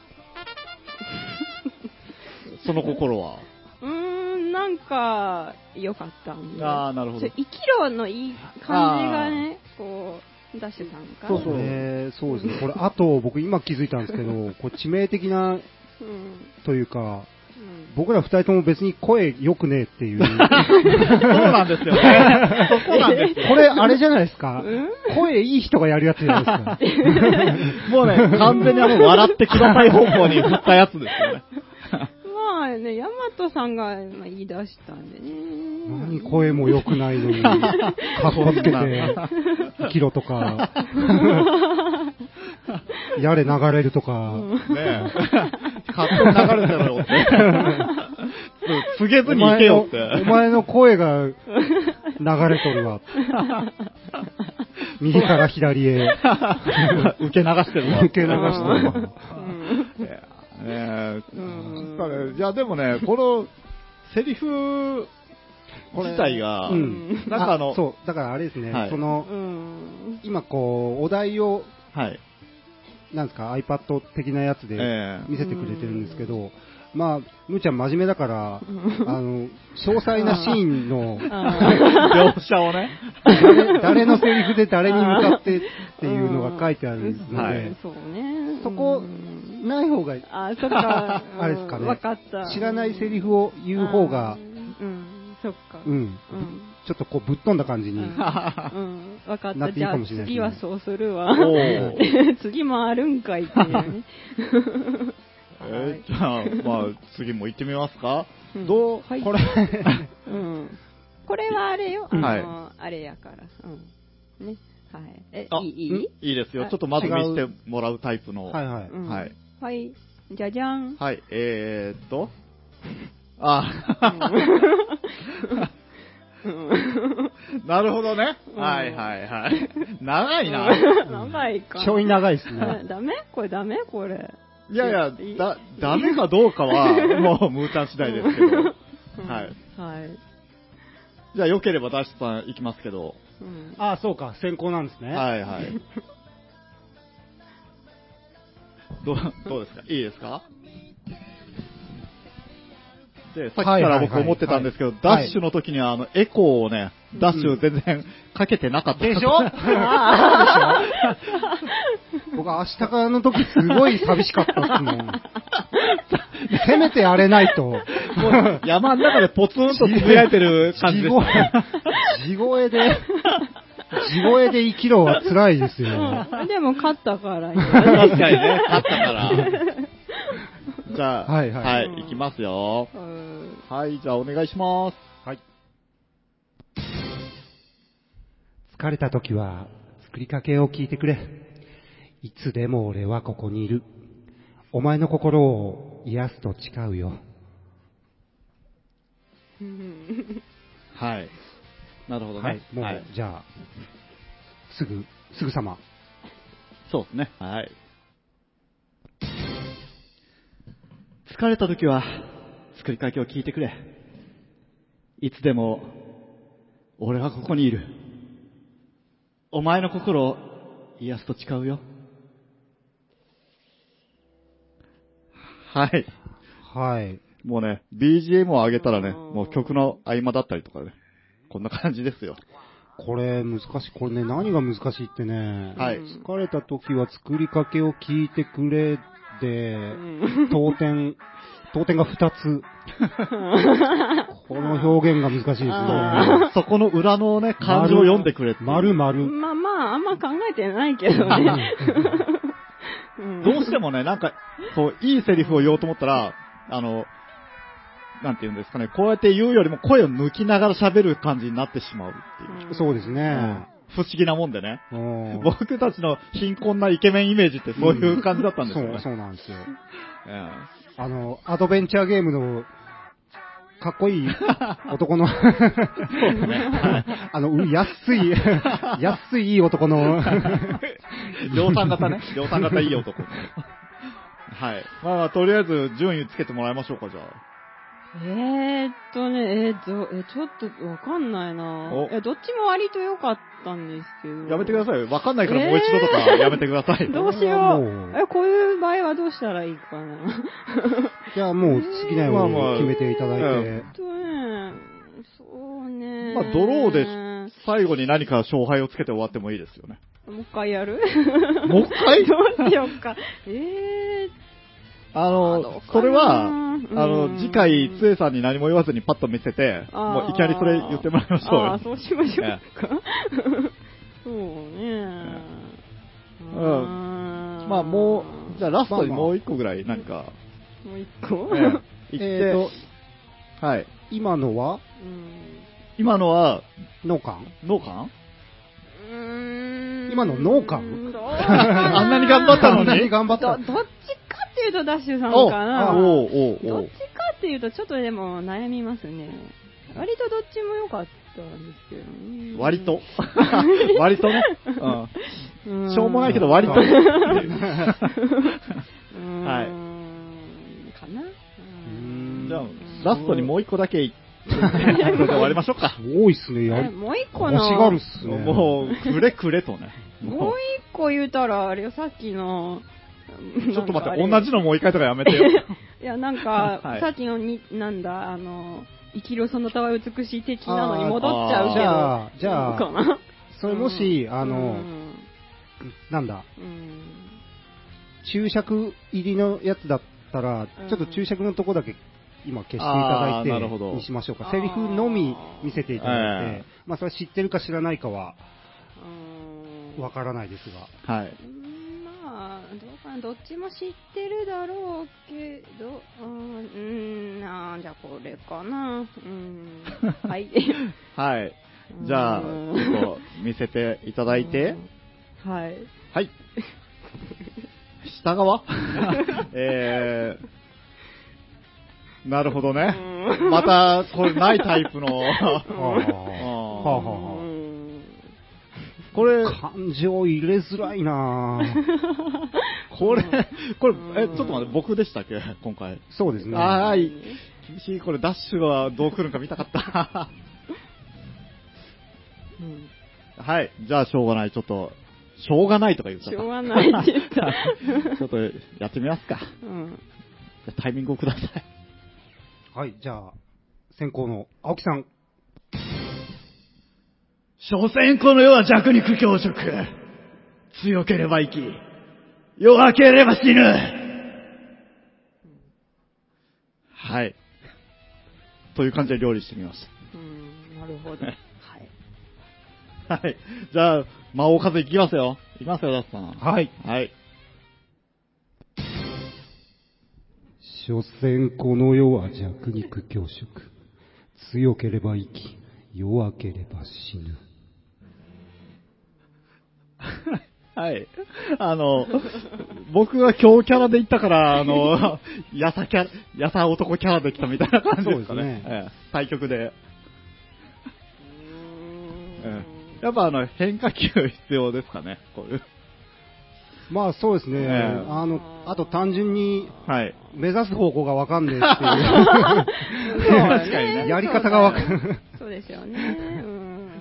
A: その心は？
C: なんか、良かったんで。
A: ああ、なるほど。
C: 生きろのいい感じがね、こう、ダッシュさんから。
A: そうそう
B: そうですね。これ、あと、僕今気づいたんですけど、こう致命的な
C: うん。
B: というか、
C: うん
B: 僕ら二人とも別に声良くねえっていう。
A: そうなんですよね。そこなんですよ。
B: これ、あれじゃないですか
C: うん。
B: 声いい人がやるやつじゃないですか。
A: もうね、完全にあの、笑ってください方向に振ったやつですよね。
C: まあね、ヤマトさんがまあ言い出したんでね。
B: 何声も良くないのに、かっこつけて、生きろとか、やれ流れるとか、
A: ねえ。勝手に流れてろよって。告げず
B: お
A: に行けよって。
B: お前の声が流れとるわ。右から左へ、
A: 受け流してるわ。
B: 受け流してるわ。
C: うん
A: ね。え
C: うん。
A: だからいや、でもね、この、セリフ自体が、
B: うん。
A: なんかあの、
B: そう、だからあれですね、
A: はい。
B: その、
C: うん。
B: 今こう、お題を、
A: はい。
B: なんですか、iPad 的なやつで
A: ええ。
B: 見せてくれてるんですけど、まあ、むーちゃん真面目だから、
C: うん。
B: あの、詳細なシーンの、
C: あ
A: 描写をね、
B: 誰誰のセリフで誰に向かってっていうのが書いてあるので、
A: はい
C: そうね。
B: そこ
C: うん
B: ない方が、
C: あ、そっか。
B: あれですかね
C: わかった。
B: 知らないセリフを言う方が、
C: うん、そっか。
B: うん、
C: うん。
B: ちょっとこうぶっ飛んだ感じに、
C: うん、うん、わかった。
B: なっていい
C: じゃあ
B: かもしれないですね
C: 次はそうするわ。次もあるんかいっていうね。
A: えーじゃあ、まあ、次も行ってみますか、
C: うん
A: どう、
C: はい
A: これ、
C: うん。これはあれよ。あの、
A: はい
C: あれやから。うん。ね。はい。え、
A: あ
C: いい？いい？
A: いいですよ。
C: あ
A: ちょっとまず見せてもらうタイプの。
B: はいはい。
C: うん
A: はい。
C: はい。じゃじゃん。
A: はい、えーっと、あ、
C: うん
A: なるほどね。
C: うん
A: はいはいはい。長いな。
C: 長いか。
B: ちょい長いです
C: あ
B: ね。
C: ダメ？これダメ？これ。
A: いやいや
C: いい、
A: だ、ダメかどうかは、もう、ムータン次第ですけど。
C: うん
A: はい。
C: はい。
A: じゃあ、良ければダッシュさん行きますけど。
C: うん
B: あそうか、先行なんですね。
A: はいはい。どう、どうですか？いいですか？で、さっきから僕思ってたんですけど、ダッシュの時には、あの、エコーをね、ダッシュ全然かけてなかった。
B: でしょ？僕は明日からの時すごい寂しかったですもん。せめてやれないと。
A: 山の中でポツンとつぶやいてる感じ
B: 地
A: です。
B: 声、地声で、地声で生きろは辛いですよ。
C: うんでも勝ったからいいよ
A: 確かにね、勝ったから。じゃあ、
B: はいはい
A: はい、行きますよ。
C: うん
A: はい、じゃあお願いします。
B: はい。疲れた時は、作りかけを聞いてくれ。いつでも俺はここにいる。お前の心を癒すと誓うよ。
C: うん
A: はい。なるほどね。
B: はい。もう、
A: はい
B: じゃあ、すぐ、すぐさま。
A: そうですね。はい。疲れた時は、作りかけを聞いてくれ。いつでも、俺はここにいる。お前の心を癒すと誓うよ。はい。
B: はい。
A: もうね、BGM を上げたらね、
C: うん
A: もう曲の合間だったりとかね、こんな感じですよ。
B: これ難しい。これね、何が難しいってね、
A: はい
B: 疲れた時は作りかけを聞いてくれで、
C: うん
B: 当点、当点が2つ。この表現が難しいですね
C: あ。
A: そこの裏のね、感情を読んでくれ
B: 丸々。
C: まあまあ、あんま考えてないけどね。うん
A: どうしてもね、なんか、そう、いいセリフを言おうと思ったら、あの、なんて言うんですかね、こうやって言うよりも声を抜きながら喋る感じになってしまうっていう。
B: そうですね。
A: 不思議なもんでね。
B: うん
A: 僕たちの貧困なイケメンイメージってそういう感じだったんですよね。
B: そう、そうなんですよ。
A: え
B: あの、アドベンチャーゲームの、かっこいい 男の、あの、う安い、安いいい男の、
A: え量産型ね。量産型いい男。はい。まあまあ、とりあえず順位つけてもらいましょうか、じゃ
C: えーっとね、えーど、え、ちょっとわかんないな
A: お
C: え、どっちも割と良かったんですけど。
A: やめてくださいよ。わかんないからもう一度とかやめてください。
C: どうしよう
B: う。
C: え、こういう場合はどうしたらいいかな。
B: じゃあもう好きなように決めていただいて。
A: うん
C: とね、そうね。
A: まあドローで最後に何か勝敗をつけて終わってもいいですよね。
C: もう一回やる？
A: もう一回？
C: どうしようか。え
A: あ
C: あ
A: の、それは、あ
C: うん。
A: の、次回、つえさんに何も言わずにパッと見せて、もういきなりそれ言ってもらいましょう。よ
C: ああ、。そうしましょうか。そうね。
A: うんまあもう、じゃあラストにもう一個ぐらい何か、
C: もう一個、
A: え っ
B: と、
A: はい。
B: 今のは？
C: うん。
A: 今のは、
B: 農館？
A: 農家
C: うーん
B: 今の農家
C: どうかな
A: あんなに頑張ったのに？
B: あんなに頑張った
C: っていうとダッシュさん
A: お
C: かな。どっちかっていうとちょっとでも悩みますね。割とどっちも良かったんですけどね。
A: 割と。割とね。
C: うん
A: しょうもないけど割と。
C: うーん
A: はい
C: かな。うん
A: じゃあ、ラストにもう一個だけ終わりましょうか。
B: 多いっすね、や。
C: もう一個
B: 欲
C: の。
B: しがるっすね。
A: もう、くれくれとね。
C: もう一個言うたら、あれよ、さっきの、
A: ちょっと待って、同じのもう一回とかやめてよ。
C: いや、なんか、
A: はい
C: さっきのに、なんだ、あの、生きるそのたわ美しい的なのに戻っちゃうけど。
B: じゃあ、じゃあ、
C: かな？
B: それもし、あ
C: う
B: の、
C: ん
B: なんだ、
C: うん
B: 注釈入りのやつだったら、
C: うん
B: ちょっと注釈のとこだけ今消していただいて、にしましょうか。セリフのみ見せていただい
A: え
B: て、まあそれは知ってるか知らないかは
C: うん
B: わからないですが。
A: はい。
C: どうかな、どっちも知ってるだろうけど、うん、うんあーじゃあこれかな。うん、はい。
A: はい。じゃあ、ち
C: うん
A: ょっと見せていただいて。
C: うん。はい。
A: はい。下側？えー、なるほどね。
C: うん
A: また、これないタイプの。
B: はあはあはあはあはあ
C: うん
A: これ、
B: 感情入れづらいなぁ
A: これ、これ
C: う、ん
A: え、ちょっと待って、僕でしたっけ？今回。
B: そうですね。
A: あーい。厳しい、これダッシュはどう来るか見たかった。
C: うん
A: はい。じゃあ、しょうがない。ちょっと、しょうがないとか言っちゃった。
C: しょうがないって言った。
A: ちょっと、やってみますか。
C: うん。
A: じゃあタイミングをください。
B: はい、じゃあ、先行の青木さん。
A: 所詮この世は弱肉強食。強ければ生き、弱ければ死ぬ。はい。という感じで料理してみまし
C: うん、なるほど。はい。
A: た。はい。じゃあ、魔王風いきますよ。いきますよ、ダスさん。
B: はい。
A: はい。
B: 所詮この世は弱肉強食。強ければ生き、弱ければ死ぬ。
A: はい。あの、僕が強キャラで言ったから、あの、やさキャラ、やさ男キャラで来たみたいな感じですかね。
B: そうですね
A: ええ対局で。ええやっぱあの、変化球必要ですかね、こういう。
B: まあそうですね。
A: ええ
B: あの、あと単純に
A: はい。
B: 目指す方向がわかんねえっていう。
A: 確かにね
B: やり方がわかんない。
C: そうですよね。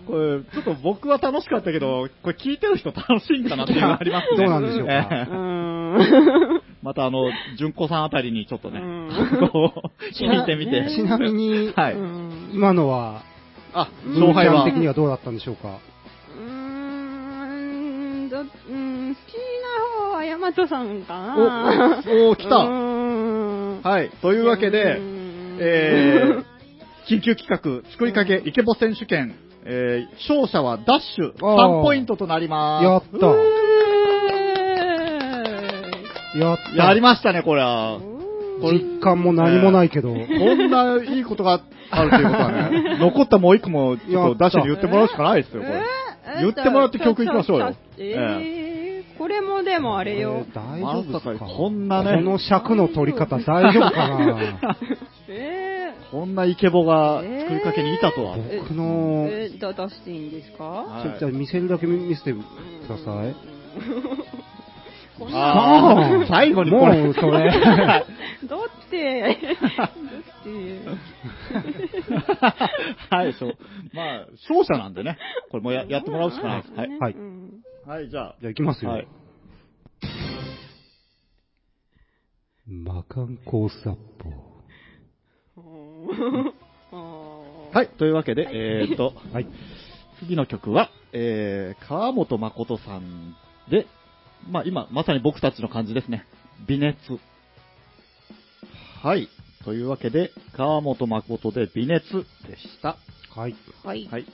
C: うん。
A: これ、ちょっと僕は楽しかったけど、これ聞いてる人楽しいんかなっていうのがありますね。
B: どうなんでしょうか。
A: またあの、純子さんあたりにちょっとね、
C: うん
A: こう、聞いてみて。
B: ちなみに、
A: はい。
C: うん
B: 今のは、
A: あ、
B: 勝敗
A: 勝敗は？
B: 的にはどうだったんでしょうか？
C: うーん、ど、うん、好きな方はヤマトさんかな。
A: お、おー、来
C: う
A: た。
C: ん
A: はい。というわけで
C: う、ん
A: えー、緊急企画、作りかけイケボ選手権、えー、勝者はダッシュ
B: あー
A: 3ポイントとなります。
B: やった。
C: え
B: やった。
A: やりましたね、これは。
B: 実感も何もないけど。
A: こんないいことがあるということはね、残ったもう一個も、ちょっとダッシュで言ってもらうしかないですよ、これ。
C: えー
A: 言ってもらって曲行きましょうよ
C: えー、これもでもあれよ。
B: えー大丈夫ですか？
A: こんなね
B: この尺の取り方大丈夫かな？
C: え
A: こんなイケボが作りかけにいたとは。
C: ー、
B: 僕の
C: えー、だ出していいんですか？
A: はい
B: じゃあ見せるだけ見せてください。
A: あ
C: な
A: ー最後にこれ。
B: もうそれ
C: だって、だって。
A: はい、そう。まあ、勝者なんでね。これもややってもらうしかないです。はい。
B: はい
C: うん
A: はい、じゃ
B: じゃあ行きます
A: あ。
B: よ。
A: はい。
B: 魔漢高殺法。
C: は
A: はい、というわけで、えーっと、
B: はい。
A: 次の曲は、えー、川本誠さんで、まあ今、まさに僕たちの感じですね。微熱。はい。というわけで、川本誠で微熱でした。
B: はい。
C: はい。
A: はい。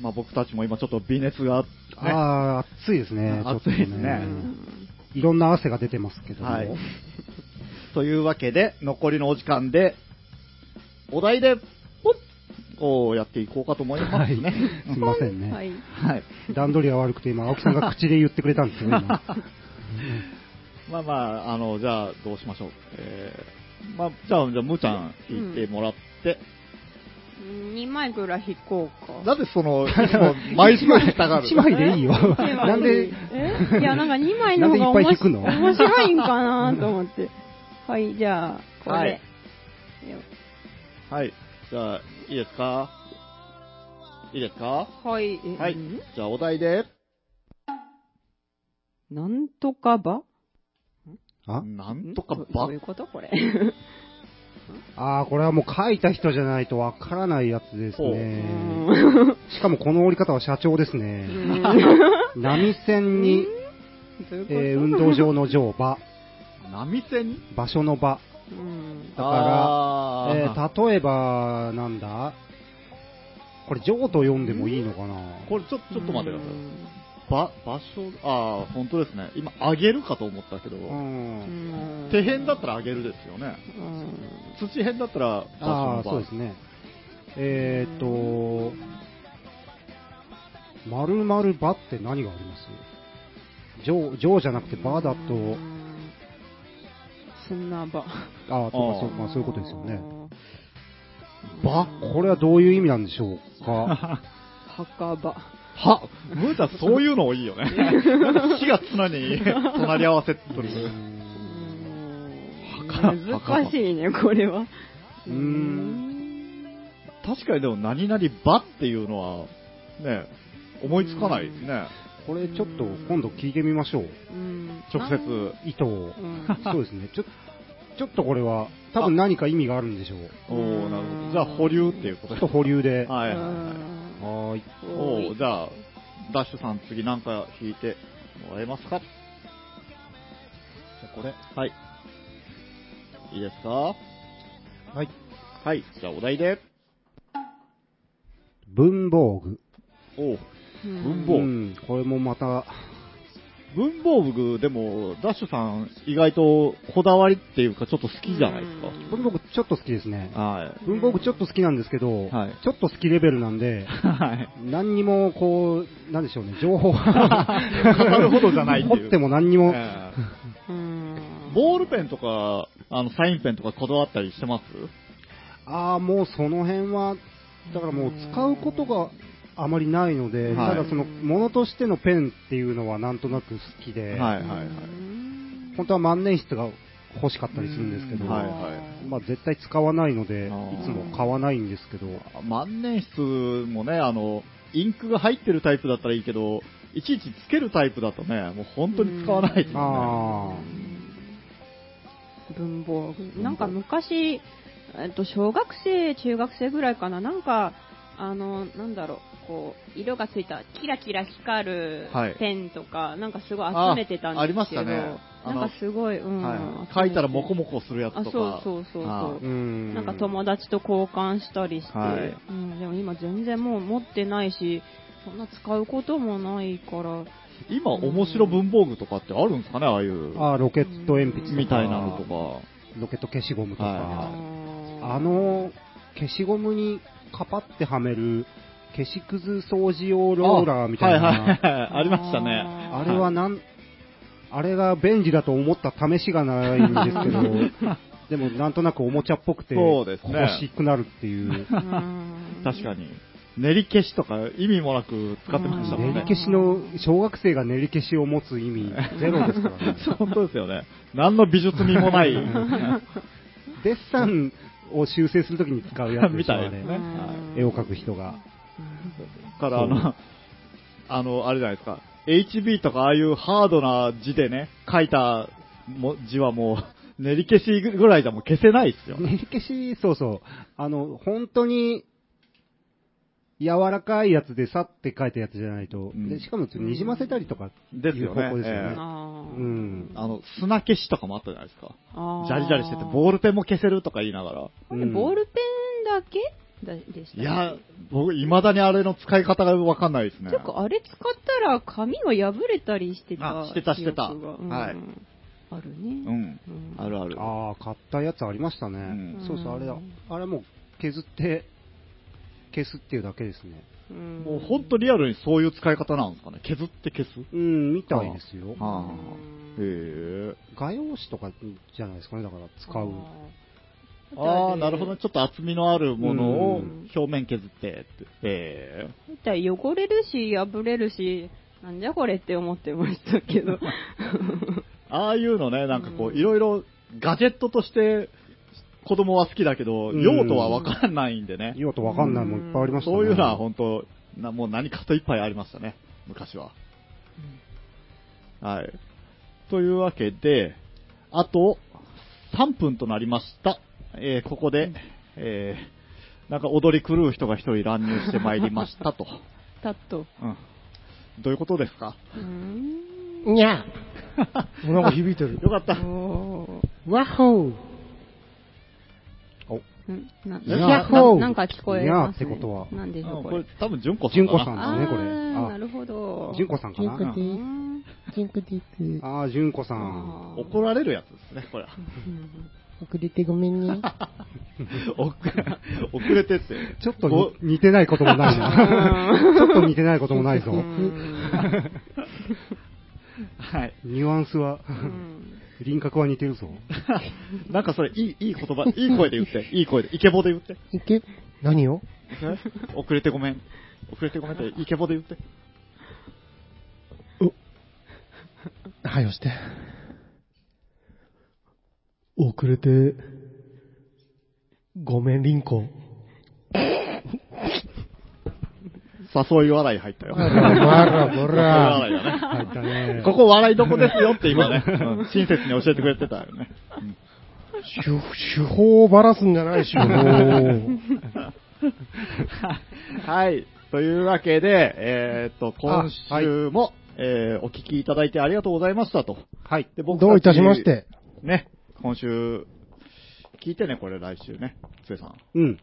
A: まあ僕たちも今ちょっと微熱が、ね、
B: あー、暑いですね。
A: 暑いですね
C: うん
B: いろんな汗が出てますけども。
A: はい。というわけで、残りのお時間で、お題で、ポッをやっていこうかと思いますね。
B: すいませんね。
C: はい。
A: はい。
B: 段取りが悪くて今、青木さんが口で言ってくれたんですよ、今。
A: まあまあ、あの、じゃあ、どうしましょう。えー、まあ、じゃあ、じゃあ、むーちゃん引いてもらって、
C: 2枚ぐらい引こうか。
A: なぜその、枚数にしたがる
B: 一枚でいいよ。なんで、
C: え？いや、なんか2枚の方が面面白いんかなと思って。はい、じゃあ、これ。
A: はい
C: よ
A: はい。じゃあ、いいですか？いいですか？
C: はい。え
A: はい。
C: ん？
A: じゃあ、お題で、
C: なんとかば？
B: あ？
A: なんとか
C: ど
A: ば？
C: ういうこと？これ。
B: あー、これはもう書いた人じゃないとわからないやつです
C: う
B: ね。
C: ん
B: しかもこの折り方は社長ですね。波線に、
C: どういうこと？
B: えー運動場の場、場、
A: 波線
B: 場所の場。
C: うん。
B: だから、
A: あー。
B: えー例えば、なんだ？これ、上と読んでもいいのかな？
A: これちょ、ちょっと待ってください。ば、場所、ああ、本当ですね。今、あげるかと思ったけど、手辺だったらあげるですよね。
C: うん。
A: 土辺だったら、
B: ああ、
A: 場所の場
B: そうですね。えーっと、〇〇場って何があります？上、上じゃなくて場だと、
C: うん砂場。
B: ああ、とかそう、まあそういうことですよね。
A: 場？
B: これはどういう意味なんでしょうか？
C: 墓場。
A: は、ムーちゃんそういうのいいよね。火が常に 隣り合わせとる。墓
C: 難しいね、これは。
B: うーん。
A: 確かにでも何々場っていうのは、ね、思いつかないですね。
B: これちょっと今度聞いてみましょう。
C: うん
A: 直接。
B: 意図を。
C: うん
B: そうですね。ちょ、ちょっとこれは、多分何か意味があるんでしょう。
A: おー、なるほど。じゃあ保留っていうこと
B: ちょっと保留で。は
A: はいはいはい。
B: ーい。
A: おー、じゃあ、ダッシュさん次なんか弾いてもらえますか？じゃあこれ。はい。いいですか？
B: はい。
A: はい。じゃあお題で。
B: 文房具。
A: おう
C: うん
A: 文房具。
B: うん、これもまた、
A: 文房具でも、ダッシュさん意外とこだわりっていうかちょっと好きじゃないですか？
B: 文房具ちょっと好きですね。
A: はい。
B: 文房具ちょっと好きなんですけど、
A: はい。
B: ちょっと好きレベルなんで、
A: はい。
B: 何にもこう、なんでしょうね、情報
A: 語るほどじゃないっていう。
B: 持っても何にも、
A: え
C: うん。
A: えボールペンとか、あの、サインペンとかこだわったりしてます？
B: ああ、もうその辺は、だからもう使うことがあまりないので、
A: はい。
B: ただその、ものとしてのペンっていうのはなんとなく好きで、
A: はいはいはい。
B: 本当は万年筆が欲しかったりするんですけど、
A: はいはい。
B: まあ絶対使わないので、いつも買わないんですけど、
A: 万年筆もね、あの、インクが入ってるタイプだったらいいけど、いちいちつけるタイプだとね、もう本当に使わないですよね。
B: あ
C: 文房具。なんか昔、えっと、小学生、中学生ぐらいかな、なんか、あの、なんだろう、こう、色がついたキラキラ光る
A: はい
C: ペンとか、なんかすごい集めてたんですけど、
A: あありましたね
C: なんかすごい、うん。
A: はい。書いたらモコモコするやつ
C: あ、
A: とか。
C: そうそうそう
A: あ
C: そう
B: ー。うん。
C: なんか友達と交換したりして、
A: はい
C: うん、でも今全然もう持ってないし、そんな使うこともないから、
A: 今、面白文房具とかってあるんですかね、ああいう。
B: あーロケット鉛筆
A: みたいなのとか。
B: ロケット消しゴムとか、
A: は
B: あの消しゴムにカパってはめる消しくず掃除用ローラーみたいな、
A: はいはいはい。ありましたね。
C: あ
B: あれはなん、あれが便利だと思った試しがないんですけど、でもなんとなくおもちゃっぽくて
A: そうですね
B: 欲しくなるっていう。
C: う ん
A: 確かに。練り消しとか意味もなく使ってましたもんね。
B: 練り消しの、小学生が練り消しを持つ意味ゼロですからね。
A: そう本当ですよね。何の美術味もない。
B: デッサンを修正するときに使うやつで
A: みたいね。
B: 絵を描く人が。
A: から、あの、あの、あれじゃないですか。HB とかああいうハードな字でね、書いたも字はもう、練り消しぐらいじゃもう消せないですよ。
B: 練り消し、そうそう。あの、本当に、柔らかいやつでさって書いたやつじゃないと、
A: うん
B: でしかもにじませたりとかいう
A: ですよね
B: 方向ですよね。
A: ええ
C: あー
B: うん。
A: あの、砂消しとかもあったじゃないですか。ジャリジャリしてて、ボールペンも消せるとか言いながら。
C: ボールペンだけだでした
A: いや、僕、未だにあれの使い方がわかんないですね
C: て。か、あれ使ったら紙が破れたりしてた。
A: あしてたしてたはい
C: あるね。
A: うん。
C: うん
A: あるある。
B: ああ、買ったやつありましたね。
A: うん
B: そうそう、あれだ。あれもう削って、消すっていうだけですね。
C: うん
A: もう本当リアルにそういう使い方なんですかね。削って消す？
B: うん、みたいですよ。
A: ああ。へえ。
B: 画用紙とかじゃないですかね、だから使う。
A: ああ、なるほどね。ちょっと厚みのあるものを
C: うん
A: 表面削ってって。え
C: だったら汚れるし、破れるし、なんじゃこれって思ってましたけど。
A: え ああいうのね、なんかこう、
C: うん
A: いろいろガジェットとして子供は好きだけど、
B: うん
A: 用途はわからないんでね。
B: 用途わかんないもんいっぱいありましたね。
A: そういうのは本当な、もう何かといっぱいありましたね。昔は。はい。というわけで、あと3分となりました。えーここで、えーなんか踊り狂う人が一人乱入してまいりましたと。
C: たっと。
A: うん。どういうことですか？
C: うーん。
D: にゃなんか響いてる。
A: よかった。
C: おー
D: ワッホー
C: んな
D: ヤッホー
C: ななんか聞こえます、ね。
B: ってことは
C: なんでしょう、
A: うん
C: これ。
A: これ多分純子さん
B: 純さんですね、これ。
C: あーな
B: あ、
C: るほど。
B: 純子さんかな？
D: 純子です。純子です。
B: ああ、純子さん。
A: 怒られるやつですね、これ。
C: うん
D: 遅れてごめんね。
A: 遅遅れてって。
B: ちょっと似てないこともないな。ちょっと似てないこともないぞ
C: う。ん
A: はい。
B: ニュアンスは、
C: うん
B: 輪郭は似てるぞ。
A: なんかそれ、いい、いい言葉、いい声で言って、いい声で、イケボで言って。
D: いけ、何を？
A: ね遅れてごめん。遅れてごめんって、イケボで言って。
D: はい、押して。遅れて、ごめん、リンコ。
A: 誘い笑い入ったよ。
D: あら、ほ
A: 誘い
D: ら。
A: 笑いだね。
B: 入ったね。
A: ここ笑いどこですよって今ね、うん親切に教えてくれてたよね。うん
D: 手、手法をばらすんじゃない、手法を。
A: はい。というわけで、えーっと、今週も、えーお聞きいただいてありがとうございましたと。
B: はい。
A: で、僕
D: どういたしまして。
A: ね、今週、聞いてね、これ来週ね、つえさん。
B: うん。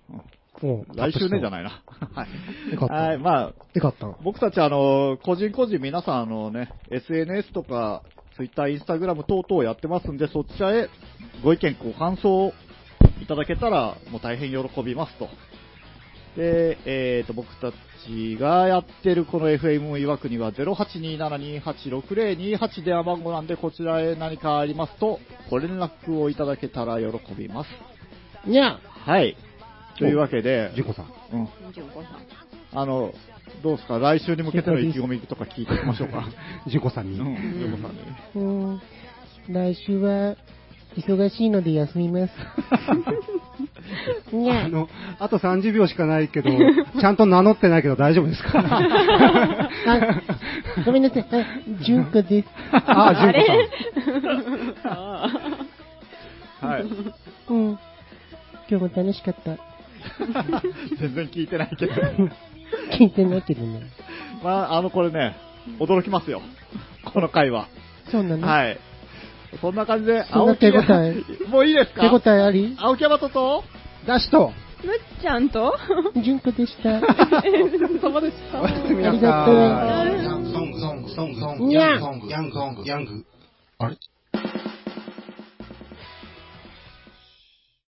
D: もう
A: 来週ねじゃ
D: い。
A: ないな。はい。
D: よかった。
A: はい、まあ、
D: った。
A: 僕たちあの、個人個人皆さんあのね、SNS とか、Twitter、Instagram 等々やってますんで、そちらへご意見、ご感想をいただけたら、もう大変喜びますと。で、えーと、僕たちがやってるこの FM いわくには0827286028電話番号なんで、こちらへ何かありますと、ご連絡をいただけたら喜びます。
D: にゃ
A: はい。というわけで、
B: 純子さん。
A: うん。あの、どうですか？来週に向けての意気込みとか聞いていきましょうか。
B: 純子さんに。
A: うん、さんに。
D: うーん。来週は、忙しいので休みます。
B: あの、あと30秒しかないけど、ちゃんと名乗ってないけど大丈夫ですか？
D: あ、ごめんなさい。あ、純子です。
B: ああ、純子さん。
A: はい。
D: うん。今日も楽しかった。
A: 全然聞いてないけど。
D: 聞いてないけどね。
A: まあ、あの、これね、驚きますよ。この回は。
D: そうなの？
A: はい。そんな感じで、
D: そんな手応え？
A: えもういいですか？
D: 手応えあり？
A: 青木山とと、
B: ダッシュと、
C: むっちゃんと？
D: 純子でした。あ
C: 様でした。
B: おやすみな
D: りがとう。
B: さい。
E: ヤングソングソングソングソング
D: にゃ
E: ヤングソングヤングソングヤングあれ？